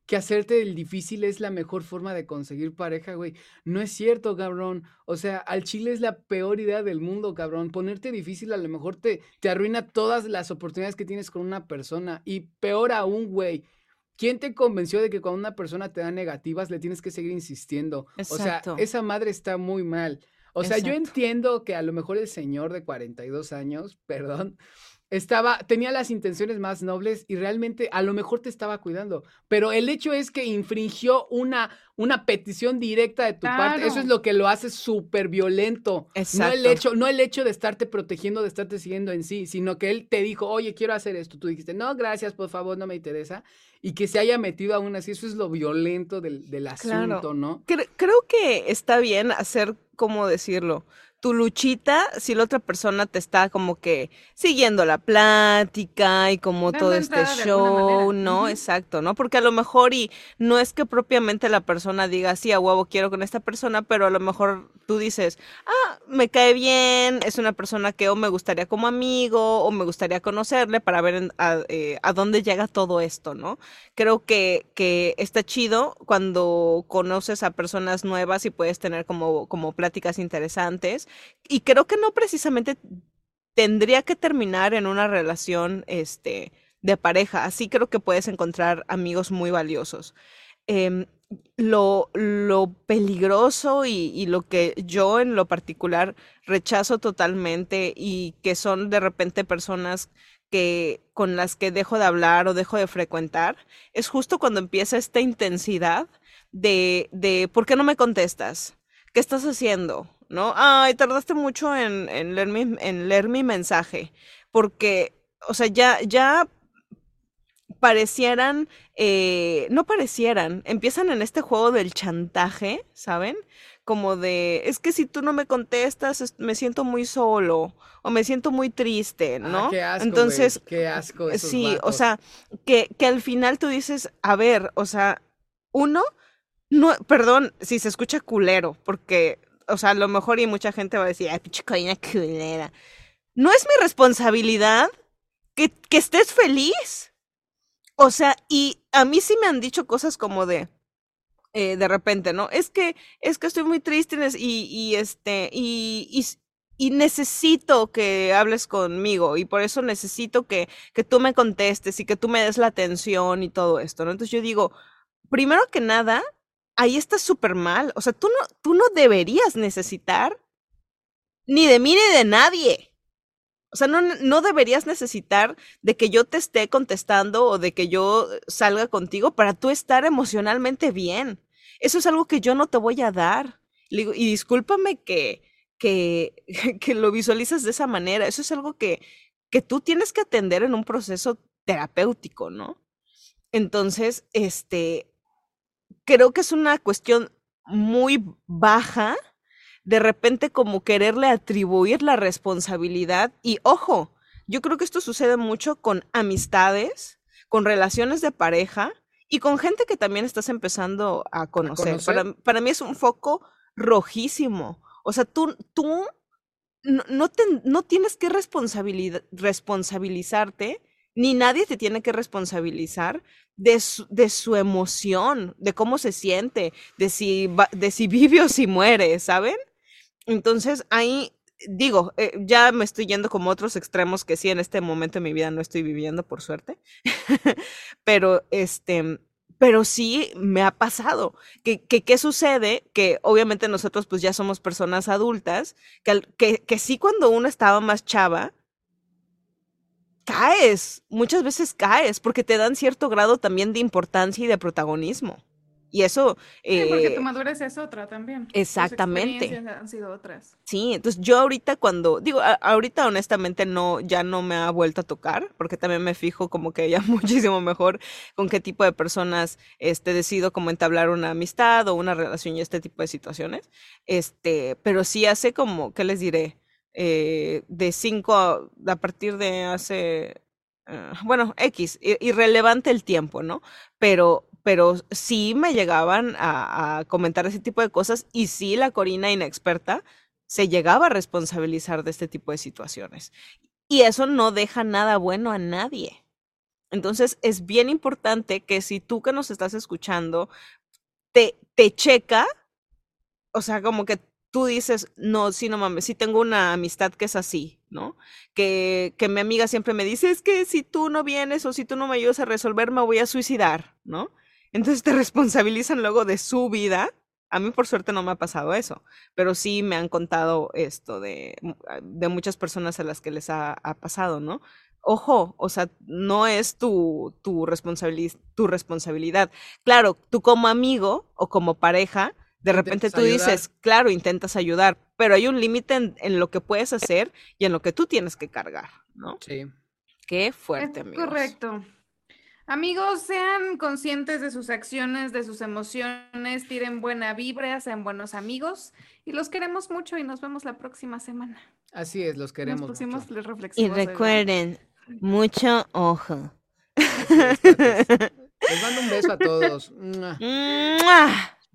que hacerte el difícil es la mejor forma de conseguir pareja, güey? No es cierto, cabrón. O sea, al chile es la peor idea del mundo, cabrón. Ponerte difícil a lo mejor te, te arruina todas las oportunidades que tienes con una persona. Y peor aún, güey ¿Quién te convenció de que cuando una persona te da negativas le tienes que seguir insistiendo? O sea, esa madre está muy mal. O sea, yo entiendo que a lo mejor el señor de 42 años, perdón, estaba, tenía las intenciones más nobles y realmente a lo mejor te estaba cuidando. Pero el hecho es que infringió una, una petición directa de tu parte. Eso es lo que lo hace súper violento. No el, hecho, no el hecho de estarte protegiendo, de estarte siguiendo en sí, sino que él te dijo, oye, quiero hacer esto. Tú dijiste, no, gracias, por favor, no me interesa. Y que se haya metido aún así, eso es lo violento del, del asunto, ¿no? creo que está bien hacer, ¿cómo decirlo? Tu luchita si la otra persona te está como que siguiendo la plática y como todo este show, ¿no? Exacto, ¿no? Porque a lo mejor y no es que propiamente la persona diga, sí, a huevo quiero con esta persona, pero a lo mejor tú dices, ah, me cae bien, es una persona que o me gustaría como amigo o me gustaría conocerle para ver a, eh, a, dónde llega todo esto, ¿no? Creo que, que está chido cuando conoces a personas nuevas y puedes tener como, como pláticas interesantes y creo que no precisamente tendría que terminar en una relación este, de pareja. Así creo que puedes encontrar amigos muy valiosos. Em, lo, lo, peligroso y, y, lo que yo en lo particular rechazo totalmente y que son de repente personas que con las que dejo de hablar o dejo de frecuentar es justo cuando empieza esta intensidad de, de ¿por qué no me contestas? ¿Qué estás haciendo? ¿No? Ay, tardaste mucho en, en, leer, mi, en leer mi mensaje, porque, o sea, ya, ya parecieran, eh, no parecieran, empiezan en este juego del chantaje, ¿saben? Como de, es que si tú no me contestas, me siento muy solo o me siento muy triste, ah, ¿no? qué asco, Entonces, qué asco. sí, o sea, que, que al final tú dices, a ver, o sea, uno, no, perdón si se escucha culero, porque o sea, a lo mejor y mucha gente va a decir, ay, pinche culera. No es mi responsabilidad que, que estés feliz. O sea, y a mí sí me han dicho cosas como de, eh, de repente, ¿no? Es que, es que estoy muy triste y, y este, y, y, y, necesito que hables conmigo y por eso necesito que, que tú me contestes y que tú me des la atención y todo esto, ¿no? Entonces yo digo, primero que nada, ahí está súper mal. O sea, tú no, tú no deberías necesitar ni de mí ni de nadie. O sea, no, no deberías necesitar de que yo te esté contestando o de que yo salga contigo para tú estar emocionalmente bien. Eso es algo que yo no te voy a dar. Y discúlpame que, que, que lo visualizas de esa manera. Eso es algo que, que tú tienes que atender en un proceso terapéutico, ¿no? Entonces, este, creo que es una cuestión muy baja de repente como quererle atribuir la responsabilidad. Y ojo, yo creo que esto sucede mucho con amistades, con relaciones de pareja y con gente que también estás empezando a conocer. Para, mí es un foco rojísimo. O sea, tú, tú no, no, te, no tienes que responsabilizarte, ni nadie te tiene que responsabilizar de su, de su emoción, de cómo se siente, de si, de si vive o si muere, ¿saben? Entonces ahí digo, eh, ya me estoy yendo como otros extremos que sí en este momento de mi vida no estoy viviendo, por suerte. pero este, pero sí me ha pasado. Que, que, ¿Qué sucede? Que obviamente nosotros pues ya somos personas adultas, que, que, que sí cuando uno estaba más chava, caes, muchas veces caes, porque te dan cierto grado también de importancia y de protagonismo. Y eso... Sí, porque tu eh, madurez es otra también. Exactamente. han sido otras. Sí, entonces yo ahorita cuando, digo, ahorita honestamente no, ya no me ha vuelto a tocar, porque también me fijo como que ya muchísimo mejor con qué tipo de personas este, decido como entablar una amistad o una relación y este tipo de situaciones. Este, pero sí hace como, ¿qué les diré? Eh, de cinco, a, a partir de hace ah, bueno, X, irrelevante el tiempo, ¿no? Pero, pero sí me llegaban a, comentar ese tipo de cosas y sí la Corina inexperta se llegaba a responsabilizar de este tipo de situaciones. Y eso no deja nada bueno a nadie. Entonces es bien importante que si tú que nos estás escuchando te, te checa, o sea, como que tú dices, no, sí, no mames, sí tengo una amistad que es así, ¿no? Que, que mi amiga siempre me dice, es que si tú no vienes o si tú no me ayudas a resolver, me voy a suicidar, ¿no? Entonces te responsabilizan luego de su vida. A mí por suerte no me ha pasado eso, pero sí me han contado esto de, ah, de muchas personas a las que les ha, pasado, ¿no? Ojo, o sea, no es tu, tu, tu responsabilidad. Claro, tú como amigo o como pareja, de repente tú dices, claro, intentas ayudar, pero hay un límite en, en, lo que puedes hacer y en lo que tú tienes que cargar, ¿no? Sí. Qué fuerte, amigo. Correcto. Amigos, sean conscientes de sus acciones, de sus emociones, tiren buena vibra, sean buenos amigos y los queremos mucho y nos vemos la próxima semana. Así es, los queremos. Nos pusimos mucho. Y recuerden, mucho ojo. Les mando un beso a todos.